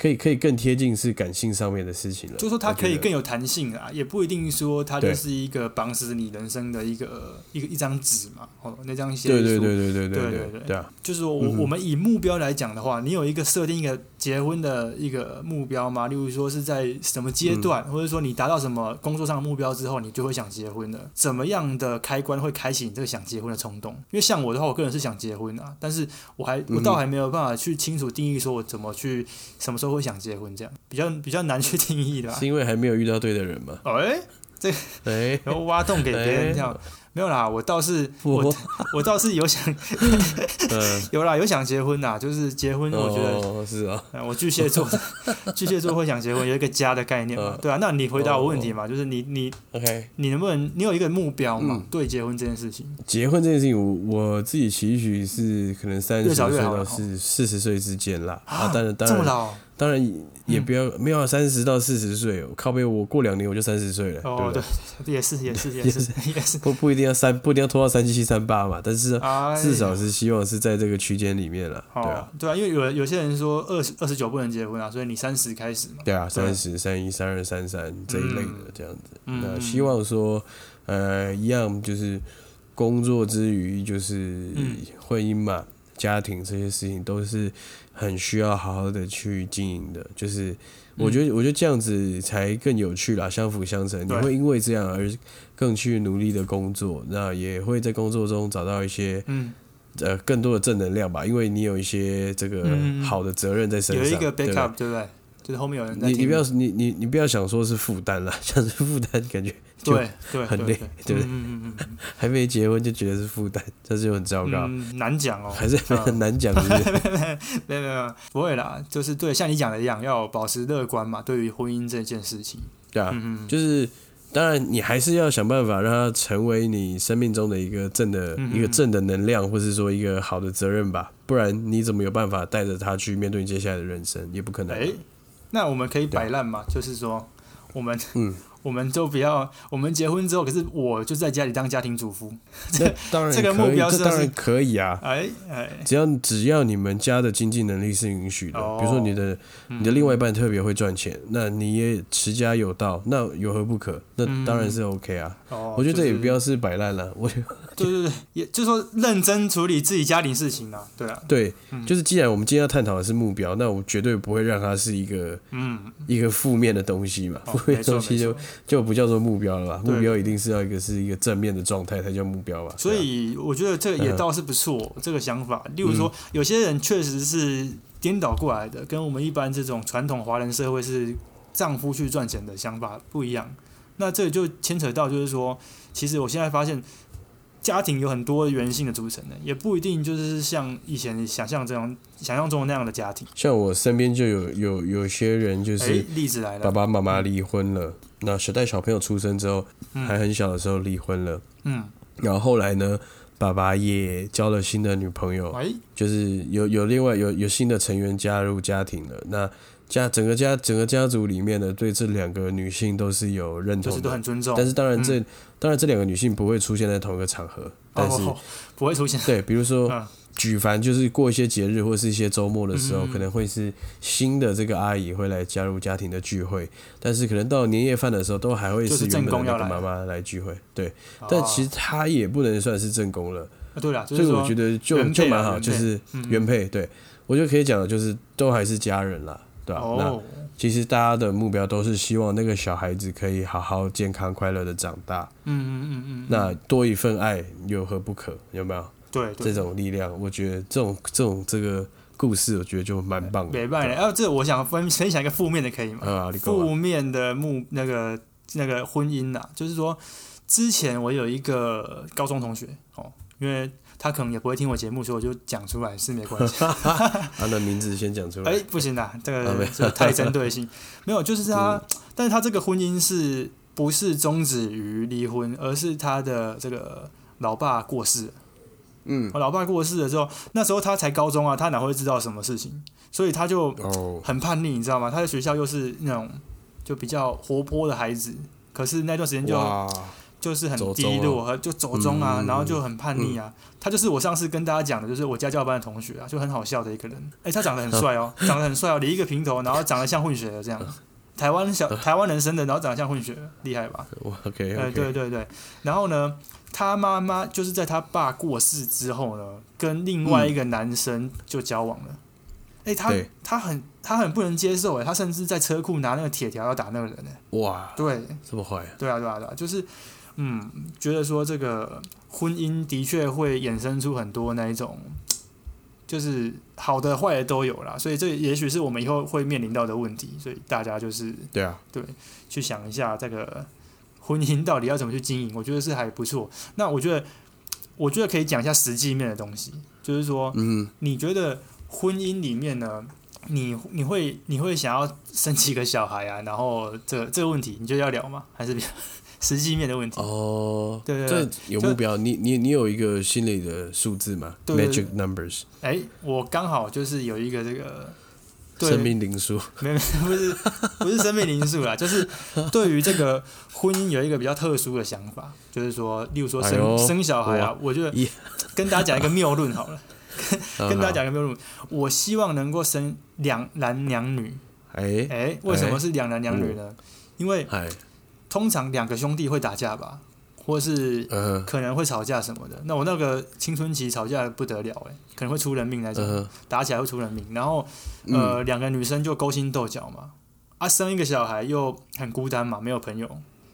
Speaker 1: 可以可以更贴近是感性上面的事情了。
Speaker 2: 就说它可以更有弹性啊，也不一定说它就是一个绑死你人生的一个一个一张纸嘛，哦，那张协议
Speaker 1: 对对
Speaker 2: 书
Speaker 1: 对对对
Speaker 2: 对对
Speaker 1: 对
Speaker 2: 对
Speaker 1: 对啊，
Speaker 2: 就是说我、
Speaker 1: 嗯
Speaker 2: 我们以目标来讲的话，你有一个设定一个结婚的一个目标吗？例如说是在什么阶段，
Speaker 1: 嗯
Speaker 2: 或者说你达到什么工作上的目标之后，你就会想结婚了。怎么样的开关会开启你这个想结婚的冲动？因为像我的话，我个人是想结婚啊，但是我还我倒还没有办法去清楚定义说我怎么去什么时候会想结婚，这样比较比较难去定义的
Speaker 1: 是。因为还没有遇到对的人吗？
Speaker 2: 哎、这
Speaker 1: 哎，
Speaker 2: 然后挖洞给别人跳。没有啦，我倒是 我
Speaker 1: 我
Speaker 2: 我倒是有想
Speaker 1: 嗯，
Speaker 2: 有啦，有想结婚啦，就是结婚，我觉得
Speaker 1: 哦是啊，
Speaker 2: 嗯，我巨蟹座，巨蟹座会想结婚，有一个家的概念嘛，
Speaker 1: 嗯
Speaker 2: 对啊。那你回答我问题嘛，就是你你
Speaker 1: OK，
Speaker 2: 你能不能，你有一个目标嘛？
Speaker 1: 嗯
Speaker 2: 对结婚这件事情，
Speaker 1: 结婚这件事情，我我自己期许是可能三十岁到四四十岁之间啦。啊，当然当然
Speaker 2: 这么老
Speaker 1: 当然也不要没有三十到四十岁，靠背我过两年我就三十岁了，对
Speaker 2: 哦
Speaker 1: 不，对？
Speaker 2: 对？，也是也是也是也是。
Speaker 1: 不不一定要三，不一定要拖到三七三八嘛，但是
Speaker 2: 啊，
Speaker 1: 至少是希望是在这个区间里面了，对
Speaker 2: 哦
Speaker 1: 啊，，
Speaker 2: 对啊，因为有有些人说二十二十九不能结婚啊，所以你三十开始嘛，
Speaker 1: 对啊，三十、三一、三二、三三这一类的这样子。
Speaker 2: 嗯
Speaker 1: 那希望说，呃，一样就是工作之余，就是
Speaker 2: 嗯。
Speaker 1: 婚姻嘛、家庭这些事情都是很需要好好的去经营的。就是我觉得，我觉得这样子才更有趣啦，相辅相成。你会因为这样而更去努力的工作，那也会在工作中找到一些
Speaker 2: 嗯，
Speaker 1: 呃更多的正能量吧，因为你有一些这个
Speaker 2: 嗯
Speaker 1: 好的责任在身上，
Speaker 2: 有一个 backup，对不对？就是后面有人在
Speaker 1: 你你不要你你你不要想说是负担了，像是负担感觉就
Speaker 2: 对对
Speaker 1: 很累对不对
Speaker 2: 嗯嗯嗯嗯
Speaker 1: 还没结婚就觉得是负担，这就很糟糕，
Speaker 2: 嗯，难讲哦，
Speaker 1: 还是很难讲是不是？
Speaker 2: 没有没有不会啦，就是对，像你讲的一样，要保持乐观嘛。对于婚姻这件事情，
Speaker 1: 对啊，
Speaker 2: 嗯嗯，
Speaker 1: 就是当然你还是要想办法让它成为你生命中的一个正的
Speaker 2: 嗯
Speaker 1: 一个正的能量，或是说一个好的责任吧，不然你怎么有办法带着他去面对接下来的人生？也不可能嘛。
Speaker 2: 哎、那我们可以摆烂嘛，就是说，我们
Speaker 1: 嗯，
Speaker 2: 我们就不要，我们结婚之后，可是我就在家里当家庭主妇。
Speaker 1: 这当然
Speaker 2: 这个目标是
Speaker 1: 当然可以啊。
Speaker 2: 哎哎，
Speaker 1: 只要只要你们家的经济能力是允许的，
Speaker 2: 哦
Speaker 1: 比如说你的你的另外一半特别会赚钱，那你也持家有道，那有何不可？那当然是 OK 啊。
Speaker 2: 哦，
Speaker 1: 我觉得这也
Speaker 2: 就是
Speaker 1: 不要是摆烂了，我
Speaker 2: 对对对，也就是说认真处理自己家庭事情啊，对啊，
Speaker 1: 对，
Speaker 2: 嗯
Speaker 1: 就是既然我们今天要探讨的是目标，那我绝对不会让它是一个
Speaker 2: 嗯，
Speaker 1: 一个负面的东西嘛，
Speaker 2: 哦
Speaker 1: 负面的东西就。就不叫做目标了吧？目标一定是要一个是一个正面的状态才叫目标吧？
Speaker 2: 所以我觉得这个也
Speaker 1: 嗯
Speaker 2: 倒是不错，这个想法。例如说，有些人确实是颠倒过来的，跟我们一般这种传统华人社会是丈夫去赚钱的想法不一样。那这就牵扯到，就是说，其实我现在发现，家庭有很多元性的组成的，也不一定就是像以前想象这样、想象中的那样的家庭。
Speaker 1: 像我身边就有有有些人就
Speaker 2: 哎
Speaker 1: 是，
Speaker 2: 例子来了，
Speaker 1: 爸爸妈妈离婚了，那小代小朋友出生之后还
Speaker 2: 嗯
Speaker 1: 很小的时候离婚了，
Speaker 2: 嗯，
Speaker 1: 然后后来呢，爸爸也交了新的女朋友，
Speaker 2: 哎，
Speaker 1: 就是有有另外有有新的成员加入家庭了。那家整个家整个家族里面呢，对这两个女性都是有认
Speaker 2: 就是
Speaker 1: 同的。
Speaker 2: 都很尊重，
Speaker 1: 但是当然这、当然这两个女性不会出现在同一个场合，但是、
Speaker 2: 哦、不会出现。
Speaker 1: 对，比如说
Speaker 2: 嗯
Speaker 1: 举凡就是过一些节日或是一些周末的时候，可能会是新的这个阿姨会来加入家庭的聚会，但是可能到年夜饭的时候，都还会
Speaker 2: 是正
Speaker 1: 原本的妈妈来聚会。对，但其
Speaker 2: 哦
Speaker 1: 实她也不能算是正宫了。所以我觉得就就蛮好，就是
Speaker 2: 嗯。
Speaker 1: 原配，对。我觉得可以讲的就是都还是家人啦，对吧、那
Speaker 2: 哦，
Speaker 1: 其实大家的目标都是希望那个小孩子可以好好健康快乐的长大，
Speaker 2: 嗯嗯嗯嗯，
Speaker 1: 那多一份爱有何不可？有没有
Speaker 2: 对对
Speaker 1: 这种力量？我觉得这种这种这个故事，我觉得就蛮棒的。
Speaker 2: 没办法，啊，这我想分分享一个负面的可以吗？负面的目那个那个婚姻呐、就是说，之前我有一个高中同学哦，因为他可能也不会听我节目，所以我就讲出来是没关系。
Speaker 1: 他的名字先讲出来。
Speaker 2: 哎，不行啦，这个
Speaker 1: 啊没
Speaker 2: 这个太针对性，没有，就是他，但是他这个婚姻是不是终止于离婚，而是他的这个老爸过世了。
Speaker 1: 嗯，
Speaker 2: 我老爸过世的时候，那时候他才高中啊，他哪会知道什么事情？所以他就
Speaker 1: 哦，
Speaker 2: 很叛逆，你知道吗？他在学校又是那种就比较活泼的孩子，可是那段时间就，就是很低落，和就走中啊，
Speaker 1: 嗯
Speaker 2: 然后就很叛逆啊。他就是我上次跟大家讲的，就是我家教班的同学啊，就很好笑的一个人。哎、他长得很帅哦，长得很帅哦，理一个平头，然后长得像混血的这样。台湾小台湾人生的，然后长得像混血，厉害吧？
Speaker 1: 哇，OK
Speaker 2: 呃，对对对。然后呢，他妈妈就是在他爸过世之后呢，跟另外一个男生就交往了。哎、他
Speaker 1: 对。
Speaker 2: 他很他很不能接受哎，他甚至在车库拿那个铁条要打那个人哎。
Speaker 1: 哇，
Speaker 2: 对。
Speaker 1: 这么坏啊，
Speaker 2: 对啊对啊对啊，就是嗯，觉得说这个婚姻的确会衍生出很多那一种，就是好的坏的都有啦，所以这也许是我们以后会面临到的问题，所以大家就是
Speaker 1: 对啊，对
Speaker 2: 去想一下这个婚姻到底要怎么去经营，我觉得是还不错。那我觉得，我觉得可以讲一下实际面的东西，就是说，
Speaker 1: 嗯，
Speaker 2: 你觉得婚姻里面呢，你你会你会想要生几个小孩啊？然后这个这个问题，你觉得要聊吗？还是比 较实际面的问题？
Speaker 1: 哦，
Speaker 2: 对对对
Speaker 1: 这有目标，你你你有一个心里的数字吗？Magic numbers，
Speaker 2: 哎、我刚好就是有一个这个。对。
Speaker 1: 生命灵数，
Speaker 2: 没有，不是不是生命灵数啦，就是对于这个婚姻有一个比较特殊的想法，就是说，例如说生、
Speaker 1: 哎
Speaker 2: 生小孩啊，我觉得跟大家讲一个谬论好了，跟
Speaker 1: 跟
Speaker 2: 大家讲一个谬论，我希望能够生两男两女，
Speaker 1: 哎
Speaker 2: 哎，为什么是两男两女呢？因为
Speaker 1: 哎，
Speaker 2: 通常两个兄弟会打架吧，或是
Speaker 1: 嗯。
Speaker 2: 可能会吵架什么的。那我那个青春期吵架不得了哎、可能会出人命那种，
Speaker 1: 嗯。
Speaker 2: 打起来会出人命。然后呃，两个女生就勾心斗角嘛，啊，生一个小孩又很孤单嘛，没有朋友，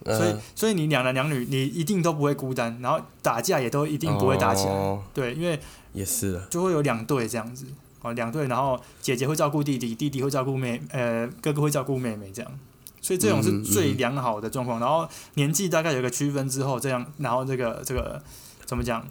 Speaker 1: 嗯，
Speaker 2: 所以所以你两男两女，你一定都不会孤单，然后打架也都一定不会打起来，
Speaker 1: 哦。
Speaker 2: 对，因为
Speaker 1: 也是，
Speaker 2: 就会有两对这样子，哦，两队，然后姐姐会照顾弟弟，弟弟会照顾妹，呃，哥哥会照顾妹妹这样。所以这种是最良好的状况，然后年纪大概有个区分之后，这样，然后这个这个怎么讲？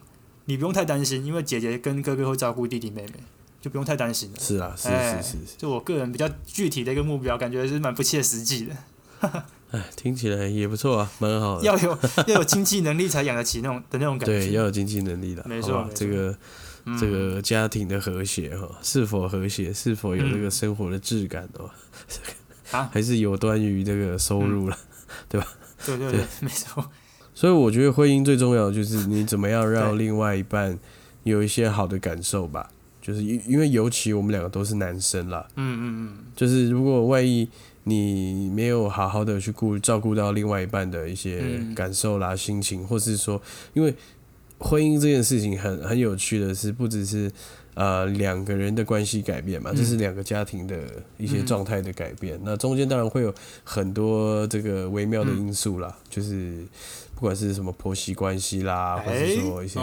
Speaker 2: 你不用太担心，因为姐姐跟哥哥会照顾弟弟妹妹，就不用太担心了。
Speaker 1: 是啊，是
Speaker 2: 哎
Speaker 1: 是是是，
Speaker 2: 就我个人比较具体的一个目标，感觉是蛮不切实际的。
Speaker 1: 哎，听起来也不错啊，蛮好的。
Speaker 2: 要有要有经济能力才养得起那种的那种感觉。
Speaker 1: 对，要有经济能力的，
Speaker 2: 没错
Speaker 1: 这个
Speaker 2: 嗯
Speaker 1: 这个家庭的和谐哈，是否和谐，是否有这个
Speaker 2: 嗯
Speaker 1: 生活的质感哦？
Speaker 2: 啊，
Speaker 1: 还是有端于这个收入了，对吧？
Speaker 2: 对对对，没错。
Speaker 1: 所以我觉得婚姻最重要的就是你怎么样让另外一半有一些好的感受吧。就是因因为尤其我们两个都是男生啦，
Speaker 2: 嗯嗯嗯，
Speaker 1: 就是如果万一你没有好好的去顾照顾到另外一半的一些感受啦、心情，或是说，因为婚姻这件事情很很有趣的是，不只是呃两个人的关系改变嘛，这是两个家庭的一些状态的改变。那中间当然会有很多这个微妙的因素啦，就是不管是什么婆媳关系啦，或者说一些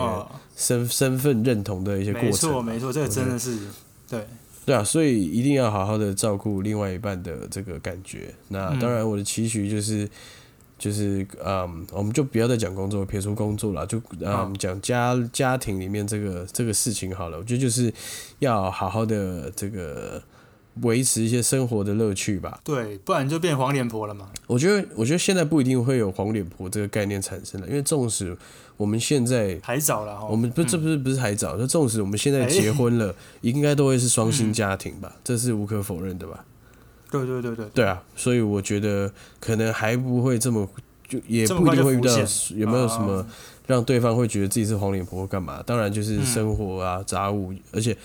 Speaker 1: 身身份认同的一些过程。没
Speaker 2: 错，没错，这个真的是对。
Speaker 1: 对啊，所以一定要好好的照顾另外一半的这个感觉。那当然，我的期许就是，就是嗯，我们就不要再讲工作，撇除工作了，就嗯讲家家庭里面这个这个事情好了。我觉得就是要好好的这个。维持一些生活的乐趣吧。
Speaker 2: 对，不然就变黄脸婆了嘛。
Speaker 1: 我觉得，我觉得现在不一定会有黄脸婆这个概念产生了，因为纵使我们现在
Speaker 2: 还早了，
Speaker 1: 我们不，这不是不是还早，就纵使我们现在结婚了，应该都会是双薪家庭吧，这是无可否认的吧。
Speaker 2: 对对对对。
Speaker 1: 对啊，所以我觉得可能还不会这么，就也不一定会遇到有没有什么让对方会觉得自己是黄脸婆干嘛？当然就是生活啊杂物，而且。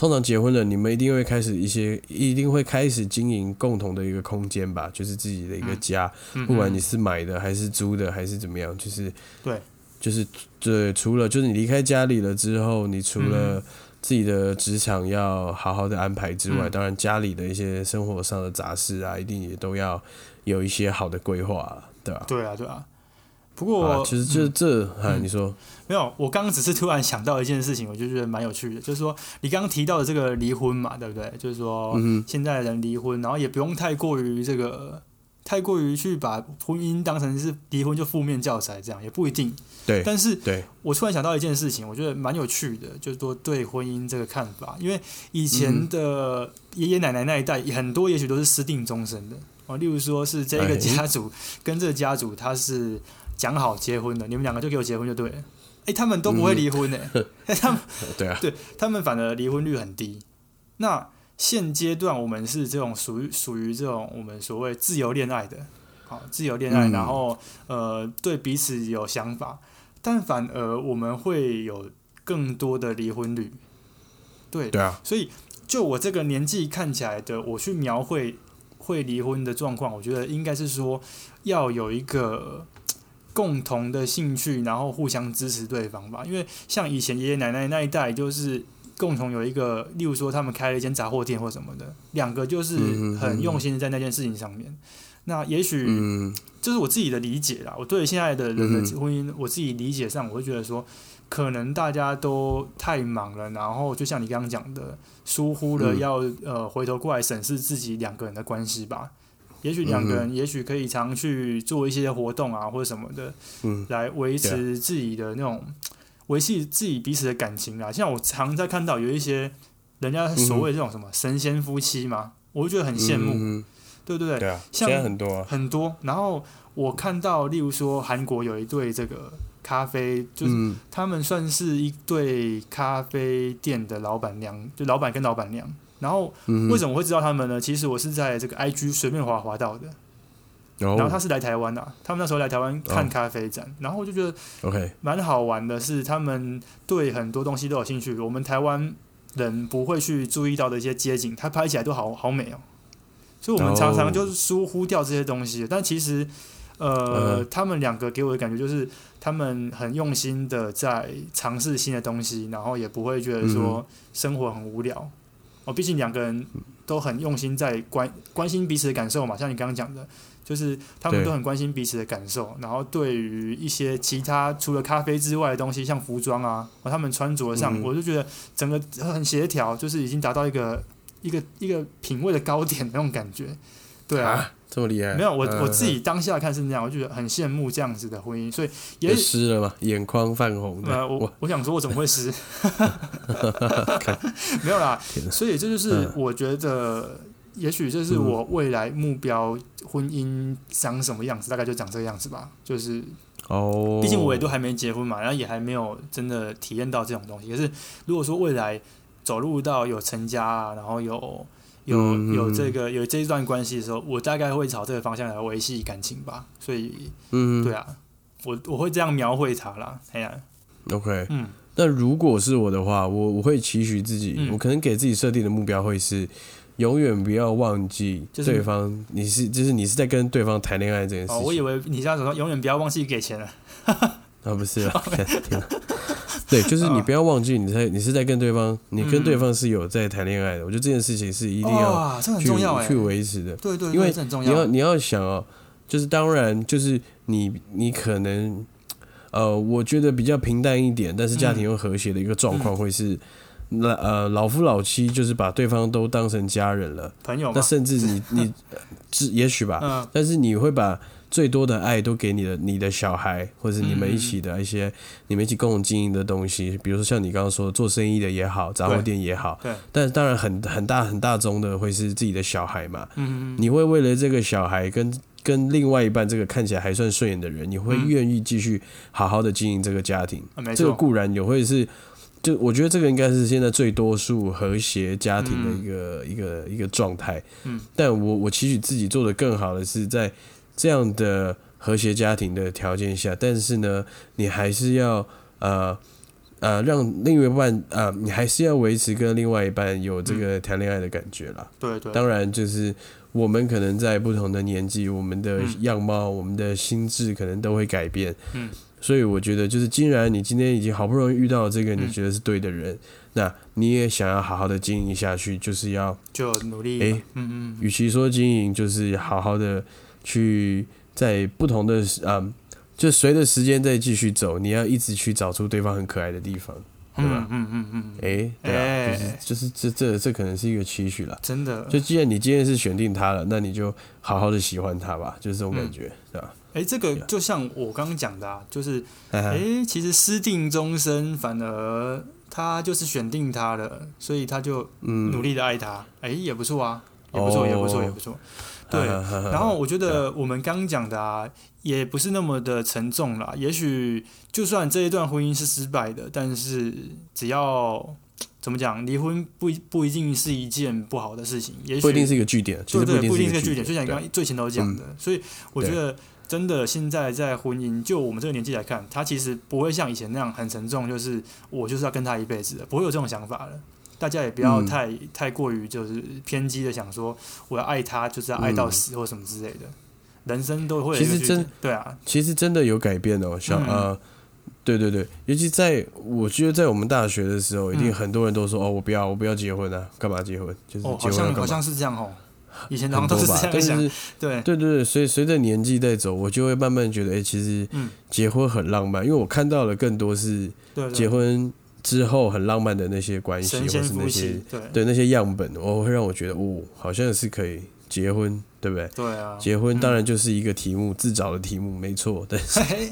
Speaker 1: 通常结婚了，你们一定会开始一些，一定会开始经营共同的一个空间吧，就是自己的一个家，不管你是买的还是租的还是怎么样，就是
Speaker 2: 对，
Speaker 1: 就是对，除了就是你离开家里了之后，你除了自己的职场要好好的安排之外，当然家里的一些生活上的杂事啊，一定也都要有一些好的规划，对吧？
Speaker 2: 对啊，对啊。不过，
Speaker 1: 其实就这，哈，你说
Speaker 2: 没有？我刚刚只是突然想到一件事情，我就觉得蛮有趣的，就是说你刚刚提到的这个离婚嘛，对不对？就是说现在的人离婚，然后也不用太过于这个，太过于去把婚姻当成是离婚就负面教材，这样也不一定。
Speaker 1: 对，
Speaker 2: 但是
Speaker 1: 对
Speaker 2: 我突然想到一件事情，我觉得蛮有趣的，就是说对婚姻这个看法，因为以前的爷爷奶奶那一代，很多也许都是私定终身的哦，例如说是这个家族跟这个家族，他是。讲好结婚的，你们两个就给我结婚就对了。哎，他们都不会离婚呢。哎，他们
Speaker 1: 对啊，
Speaker 2: 对他们反而离婚率很低。那现阶段我们是这种属于属于这种我们所谓自由恋爱的，好自由恋爱，然后呃对彼此有想法，但反而我们会有更多的离婚率。对
Speaker 1: 对啊，
Speaker 2: 所以就我这个年纪看起来的，我去描绘会离婚的状况，我觉得应该是说要有一个。共同的兴趣，然后互相支持对方吧。因为像以前爷爷奶奶那一代，就是共同有一个，例如说他们开了一间杂货店或什么的，两个就是很用心的在那件事情上面。那也许这是我自己的理解啦。我对现在的人的婚姻，我自己理解上，我会觉得说，可能大家都太忙了，然后就像你刚刚讲的，疏忽了要呃回头过来审视自己两个人的关系吧。也许两个人，也许可以常去做一些活动啊，或者什么的，来维持自己的那种维系自己彼此的感情啊。像我常在看到有一些人家所谓这种什么神仙夫妻嘛，我就觉得很羡慕，对不对？
Speaker 1: 对啊，现在很多
Speaker 2: 很多。然后我看到，例如说韩国有一对这个咖啡，就是他们算是一对咖啡店的老板娘，就老板跟老板娘。然后为什么我会知道他们呢？其实我是在这个 IG 随便滑滑到的。然后他是来台湾的，他们那时候来台湾看咖啡展，然后我就觉得
Speaker 1: OK
Speaker 2: 蛮好玩的，是他们对很多东西都有兴趣。我们台湾人不会去注意到的一些街景，他拍起来都好好美哦。所以我们常常就是疏忽掉这些东西。但其实，呃，他们两个给我的感觉就是，他们很用心的在尝试新的东西，然后也不会觉得说生活很无聊。哦，毕竟两个人都很用心在关关心彼此的感受嘛，像你刚刚讲的，就是他们都很关心彼此的感受，然后对于一些其他除了咖啡之外的东西，像服装啊，他们穿着上，我就觉得整个很协调，就是已经达到一个一个一个品味的高点那种感觉，对啊。
Speaker 1: 这么厉害？
Speaker 2: 没有，我我自己当下看是那样，我就觉得很羡慕这样子的婚姻，所以也
Speaker 1: 湿了嘛，眼眶泛红。
Speaker 2: 呃，我我想说，我怎么会湿？没有啦，所以这就是我觉得，也许这是我未来目标婚姻长什么样子，大概就长这个样子吧。就是
Speaker 1: 哦，
Speaker 2: 毕竟我也都还没结婚嘛，然后也还没有真的体验到这种东西。可是如果说未来走入到有成家，啊然后有有
Speaker 1: 嗯
Speaker 2: 有这个有这一段关系的时候，我大概会朝这个方向来维系感情吧。所以，
Speaker 1: 嗯，
Speaker 2: 对啊，我我会这样描绘他啦。哎呀
Speaker 1: ，，OK。
Speaker 2: 嗯
Speaker 1: 那如果是我的话，我我会期许自己，
Speaker 2: 嗯
Speaker 1: 我可能给自己设定的目标会是，永远不要忘记
Speaker 2: 就是
Speaker 1: 对方，你是就是你是在跟对方谈恋爱这件事
Speaker 2: 哦，
Speaker 1: 情。
Speaker 2: 我以为你这样子说，永远不要忘记给钱了。
Speaker 1: 啊，不是啊，天 哪 对，就是你不要忘记你在你是在跟对方，你跟对方是有在谈恋爱的。我觉得这件事情是一定要去去。维持的。
Speaker 2: 对对，
Speaker 1: 因为。你要你要想哦，就是当然就是你你可能呃，我觉得比较平淡一点，但是家庭又和谐的一个状况会是。那呃，老夫老妻就是把对方都当成家人了，
Speaker 2: 朋友，
Speaker 1: 那甚至你 你，只也许吧，
Speaker 2: 嗯。
Speaker 1: 但是你会把最多的爱都给你的你的小孩，或者你们一起的一些、你们一起共同经营的东西，比如说像你刚刚说做生意的也好，杂货店也好，
Speaker 2: 对，
Speaker 1: 但当然很很大很大宗的会是自己的小孩嘛，
Speaker 2: 嗯嗯
Speaker 1: 你会为了这个小孩跟跟另外一半这个看起来还算顺眼的人，你会
Speaker 2: 嗯。
Speaker 1: 愿意继续好好的经营这个家庭，这个固然也会是。就我觉得这个应该是现在最多数和谐家庭的一个、一个一个状态。
Speaker 2: 嗯，
Speaker 1: 但我我期许自己做的更好的是在这样的和谐家庭的条件下，但是呢，你还是要呃呃让另一半啊、呃，你还是要维持跟另外一半有这个谈恋爱的感觉啦。
Speaker 2: 对对，
Speaker 1: 当然，就是我们可能在不同的年纪，我们的
Speaker 2: 嗯
Speaker 1: 样貌、我们的心智可能都会改变。
Speaker 2: 嗯，
Speaker 1: 所以我觉得，就是既然你今天已经好不容易遇到这个你
Speaker 2: 嗯
Speaker 1: 觉得是对的人，那你也想要好好的经营下去，就是要，
Speaker 2: 就努力。
Speaker 1: 诶
Speaker 2: 嗯嗯，
Speaker 1: 与其说经营，就是好好的去在不同的啊、就随着时间再继续走，你要一直去找出对方很可爱的地方。对吧
Speaker 2: 嗯嗯嗯嗯，
Speaker 1: 诶，对啊，
Speaker 2: 哎
Speaker 1: 就是就是这这这可能是一个期许了。
Speaker 2: 真的。
Speaker 1: 就既然你今天是选定他了，那你就好好的喜欢他吧，就是这种感觉，对吧？
Speaker 2: 哎，这个就像我刚刚讲的啊，就是
Speaker 1: 哎
Speaker 2: 哎，其实私定终身，反而他就是选定他了，所以他就
Speaker 1: 嗯，
Speaker 2: 努力的爱他，哎，也不错啊，也不错，也不错，
Speaker 1: 哦
Speaker 2: 也不错。对，
Speaker 1: 然
Speaker 2: 然后我觉得我们刚讲的啊，也不是那么的沉重啦。也许就算这一段婚姻是失败的，但是只要怎么讲，离婚不一不一定是一件不好的事情，也许
Speaker 1: 不一定是一个据点，
Speaker 2: 对对，不一定
Speaker 1: 是一个
Speaker 2: 是个据点，就像你刚刚最前头讲的，所以我觉得真的现在在婚姻，就我们这个年纪来看，他其实不会像以前那样很沉重，就是我就是要跟他一辈子的，不会有这种想法了。大家也不要
Speaker 1: 嗯。
Speaker 2: 太、太过于就是偏激的想说我要爱他就是要爱到死或什么之类的，人生都会
Speaker 1: 其实真
Speaker 2: 对啊，
Speaker 1: 其实真的有改变哦，像
Speaker 2: 嗯。
Speaker 1: 呃，对对对，尤其在我觉得在我们大学的时候，一定
Speaker 2: 嗯。
Speaker 1: 很多人都说哦，我不要，我不要结婚啊，干嘛结婚？就是？
Speaker 2: 好像好像是这样哦，以前好
Speaker 1: 很
Speaker 2: 像都是这样想，
Speaker 1: 是
Speaker 2: 对，
Speaker 1: 对对所以随着年纪在走，我就会慢慢觉得，哎，其实
Speaker 2: 嗯
Speaker 1: 结婚很浪漫，因为我看到了更多是
Speaker 2: 对对，
Speaker 1: 结婚之后很浪漫的那些关系，或是那些，
Speaker 2: 对
Speaker 1: 对那些样本，我会让我觉得，哦，好像是可以结婚，对不对？
Speaker 2: 对啊，
Speaker 1: 结婚
Speaker 2: 嗯
Speaker 1: 当然就是一个题目，自找的题目，没错。但是，
Speaker 2: 嘿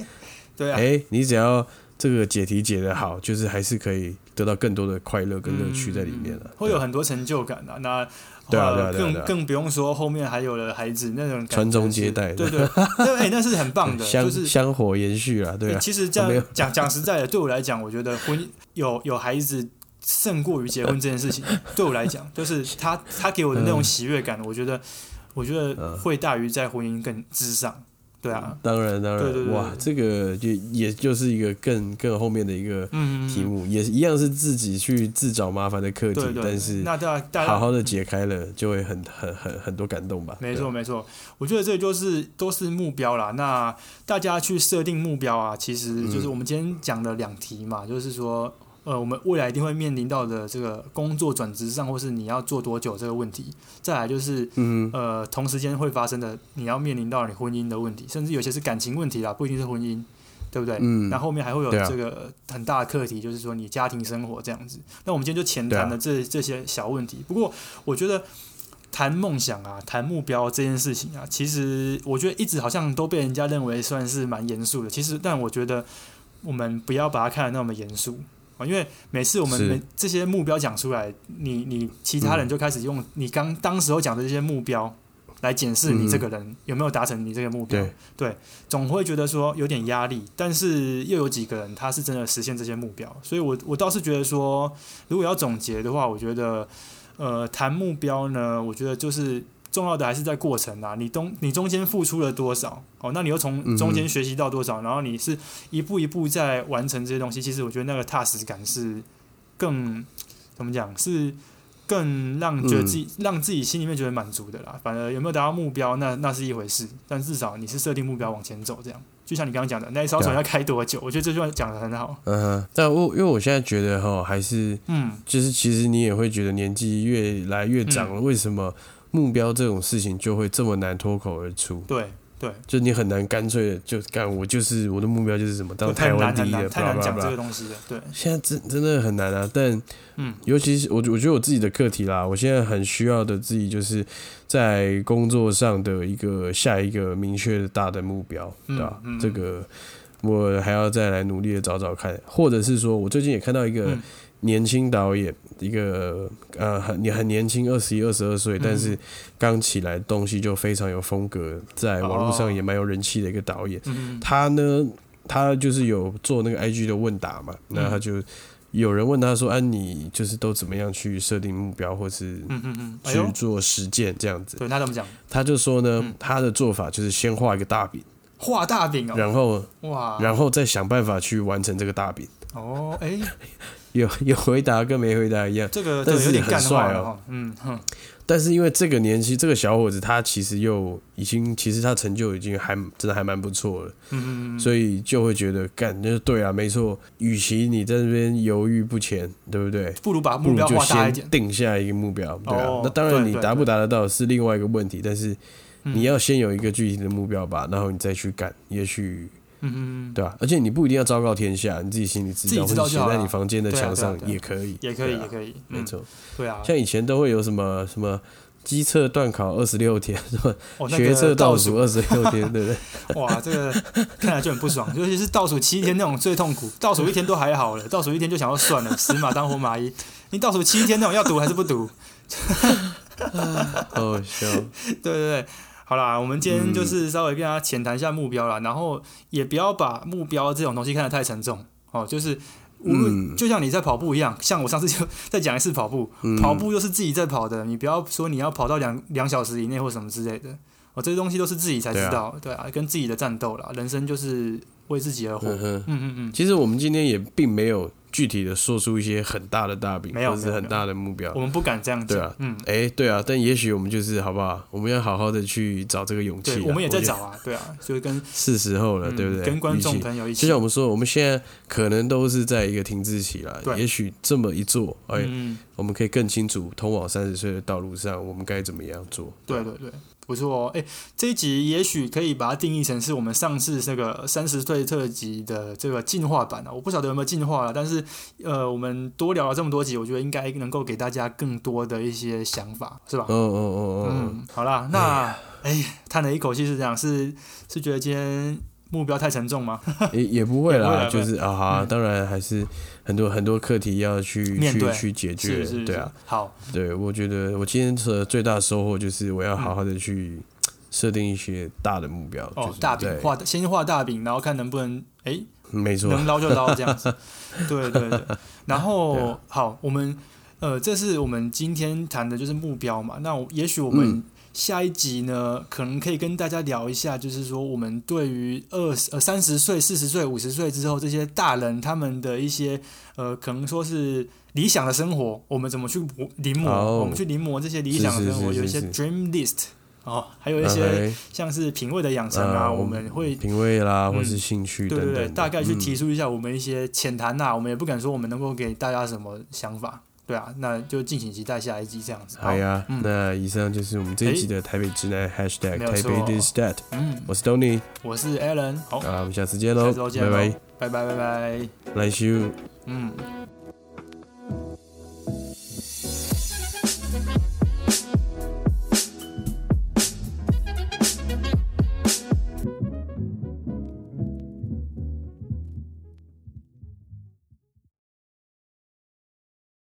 Speaker 2: 对啊，
Speaker 1: 哎，你只要这个解题解得好，就是还是可以得到更多的快乐跟乐趣在里面了
Speaker 2: 嗯。会有很多成就感的、那
Speaker 1: 对啊
Speaker 2: 呃
Speaker 1: 对啊
Speaker 2: 更更不用说后面还有了孩子那种
Speaker 1: 传宗接代
Speaker 2: 对对对，哎、那是很棒的，
Speaker 1: 香
Speaker 2: 就是。
Speaker 1: 香火延续啊，对啊，
Speaker 2: 其实这样 讲讲实在的，对我来讲，我觉得婚有有孩子胜过于结婚这件事情。对我来讲，就是他他给我的那种喜悦感，我觉得我觉得
Speaker 1: 嗯
Speaker 2: 会大于在婚姻更之上。对啊，
Speaker 1: 当然当然，
Speaker 2: 对对对
Speaker 1: 哇，这个就也就是一个更更后面的一个
Speaker 2: 嗯，
Speaker 1: 题目，也是一样是自己去自找麻烦的课题但是
Speaker 2: 那大家
Speaker 1: 好好的解开了，就会很很很很多感动吧。
Speaker 2: 没错没错，我觉得这就是都是目标啦。那大家去设定目标啊，其实
Speaker 1: 嗯
Speaker 2: 就是我们今天讲的两题嘛，就是说，呃，我们未来一定会面临到的这个工作转职上，或是你要做多久这个问题。再来就是，
Speaker 1: 嗯，
Speaker 2: 呃，同时间会发生的，你要面临到你婚姻的问题，甚至有些是感情问题啦，不一定是婚姻。对不对？
Speaker 1: 嗯
Speaker 2: 那后面还会有这个很大的课题，就是说你家庭生活这样子。那我们今天就浅谈
Speaker 1: 对啊
Speaker 2: 了这、这些小问题。不过我觉得谈梦想啊，谈目标这件事情啊，其实我觉得一直好像都被人家认为算是蛮严肃的。其实，但我觉得我们不要把它看得那么严肃啊，因为每次我们每这些目标讲出来，你你其他人就开始用你刚当时候讲的这些目标来检视你这个人有没有达成你这个目标。
Speaker 1: 对，
Speaker 2: 总会觉得说有点压力，但是又有几个人他是真的实现这些目标，所以我我倒是觉得说，如果要总结的话，我觉得，呃，谈目标呢，我觉得就是重要的还是在过程啊。你中你中间付出了多少？哦，那你又从中间学习到多少？然后你是一步一步在完成这些东西。其实我觉得那个踏实感是更怎么讲？是更让觉得自己让自己心里面觉得满足的啦。反而有没有达到目标，那那是一回事。但至少你是设定目标往前走，这样。就像你刚刚讲的，那一艘船要开多久？我觉得这句话讲的很好。
Speaker 1: 嗯，但我因为我现在觉得哈，还是嗯，就是其实你也会觉得年纪越来越长了，为什么目标这种事情就会这么难脱口而出？
Speaker 2: 对。对，
Speaker 1: 就你很难干脆的就干，我就是我的目标就是什么，当台湾第一的，
Speaker 2: 太难讲这个东西了。对，
Speaker 1: 现在真真的很难啊。但嗯，尤其是我我觉得我自己的课题啦，我现在很需要的自己就是在工作上的一个下一个明确的大的目标，对吧？这个我还要再来努力的找找看，或者是说我最近也看到一个。年轻导演，一个呃很你很年轻，二十一、二十二岁，但是刚起来东西就非常有风格，在网络上也蛮有人气的一个导演。他呢，他就是有做那个 IG 的问答嘛，那他就有人问他说：“啊，你就是都怎么样去设定目标，或是去做实践这样子？”
Speaker 2: 对他怎么讲？
Speaker 1: 他就说呢，他的做法就是先画一个大饼，
Speaker 2: 画大饼哦，
Speaker 1: 然后哇，然后再想办法去完成这个大饼。
Speaker 2: 哦，哎。
Speaker 1: 有 有回答跟没回答一样，
Speaker 2: 这个
Speaker 1: 但是
Speaker 2: 很
Speaker 1: 帅哦，嗯哼。但是因为这个年纪，这个小伙子他其实又已经，其实他成就已经还真的还蛮不错了，嗯嗯嗯。所以就会觉得干就是对啊，没错。与其你在那边犹豫不前，对不对？
Speaker 2: 不如把目标画大一点，
Speaker 1: 定下一个目标，对啊。那当然你达不达得到是另外一个问题，但是你要先有一个具体的目标吧，然后你再去干，也许。嗯嗯，对吧？而且你不一定要昭告天下，你自己心里知道，或者写在你房间的墙上也可以，
Speaker 2: 也可以，也可以，
Speaker 1: 没错。
Speaker 2: 对啊，
Speaker 1: 像以前都会有什么什么机测断考二十六天，什么学测倒数二十六天，对不对？
Speaker 2: 哇，这个看来就很不爽，尤其是倒数七天那种最痛苦。倒数一天都还好了，倒数一天就想要算了，死马当活马医。你倒数七天那种要读还是不读？
Speaker 1: 好笑。
Speaker 2: 对对对。好啦，我们今天就是稍微跟大家浅谈一下目标啦，然后也不要把目标这种东西看得太沉重哦。就是无论就像你在跑步一样，像我上次就再讲一次跑步，跑步又是自己在跑的，你不要说你要跑到两两小时以内或什么之类的，哦，这些东西都是自己才知道，对啊，跟自己的战斗啦，人生就是为自己而活。嗯
Speaker 1: 嗯嗯。其实我们今天也并没有。具体的说出一些很大的大饼，
Speaker 2: 或
Speaker 1: 者是很大的目标，
Speaker 2: 我们不敢这样
Speaker 1: 讲。对啊，嗯，哎，对啊，但也许我们就是好不好？我们要好好的去找这个勇气。
Speaker 2: 我们也在找啊，对啊，就跟
Speaker 1: 是时候了，对不对？
Speaker 2: 跟观众朋友一起。
Speaker 1: 就像我们说，我们现在可能都是在一个停滞期了。对也许这么一做，哎，我们可以更清楚通往三十岁的道路上，我们该怎么样做。
Speaker 2: 对对对。不错哦，哎，这一集也许可以把它定义成是我们上次这个三十岁特辑的这个进化版啊，我不晓得有没有进化了，但是呃，我们多聊了这么多集，我觉得应该能够给大家更多的一些想法，是吧？
Speaker 1: 嗯嗯嗯嗯，
Speaker 2: 好啦，那哎，叹了一口气是这样，是是觉得今天。目标太沉重吗？
Speaker 1: 也也不会啦，就是啊哈，当然还是很多很多课题要去去去解决，对啊。
Speaker 2: 好，
Speaker 1: 对我觉得我今天的最大收获就是我要好好的去设定一些大的目标，
Speaker 2: 哦，大饼画，先画大饼，然后看能不能哎，
Speaker 1: 没错，
Speaker 2: 能捞就捞这样子。对对对，然后好，我们呃，这是我们今天谈的就是目标嘛，那也许我们。下一集呢，可能可以跟大家聊一下，就是说我们对于二十呃三十岁、四十岁、五十岁之后这些大人他们的一些呃，可能说是理想的生活，我们怎么去临摹？我们去临摹这些理想的生活，有一些 dream list 哦，还有一些像是品味的养成啊，我们会
Speaker 1: 品味啦，或是兴趣
Speaker 2: 对对
Speaker 1: 对，
Speaker 2: 大概去提出一下我们一些浅谈呐，我们也不敢说我们能够给大家什么想法。对啊，那就敬请期待下一集这样子。
Speaker 1: 好呀，那以上就是我们这一集的台北直男 #hashtag 台北 this that。嗯，我是 Tony，
Speaker 2: 我是 Alan。好，
Speaker 1: 那我们下次见喽，拜
Speaker 2: 拜，拜拜拜拜，
Speaker 1: 来修，
Speaker 2: 嗯。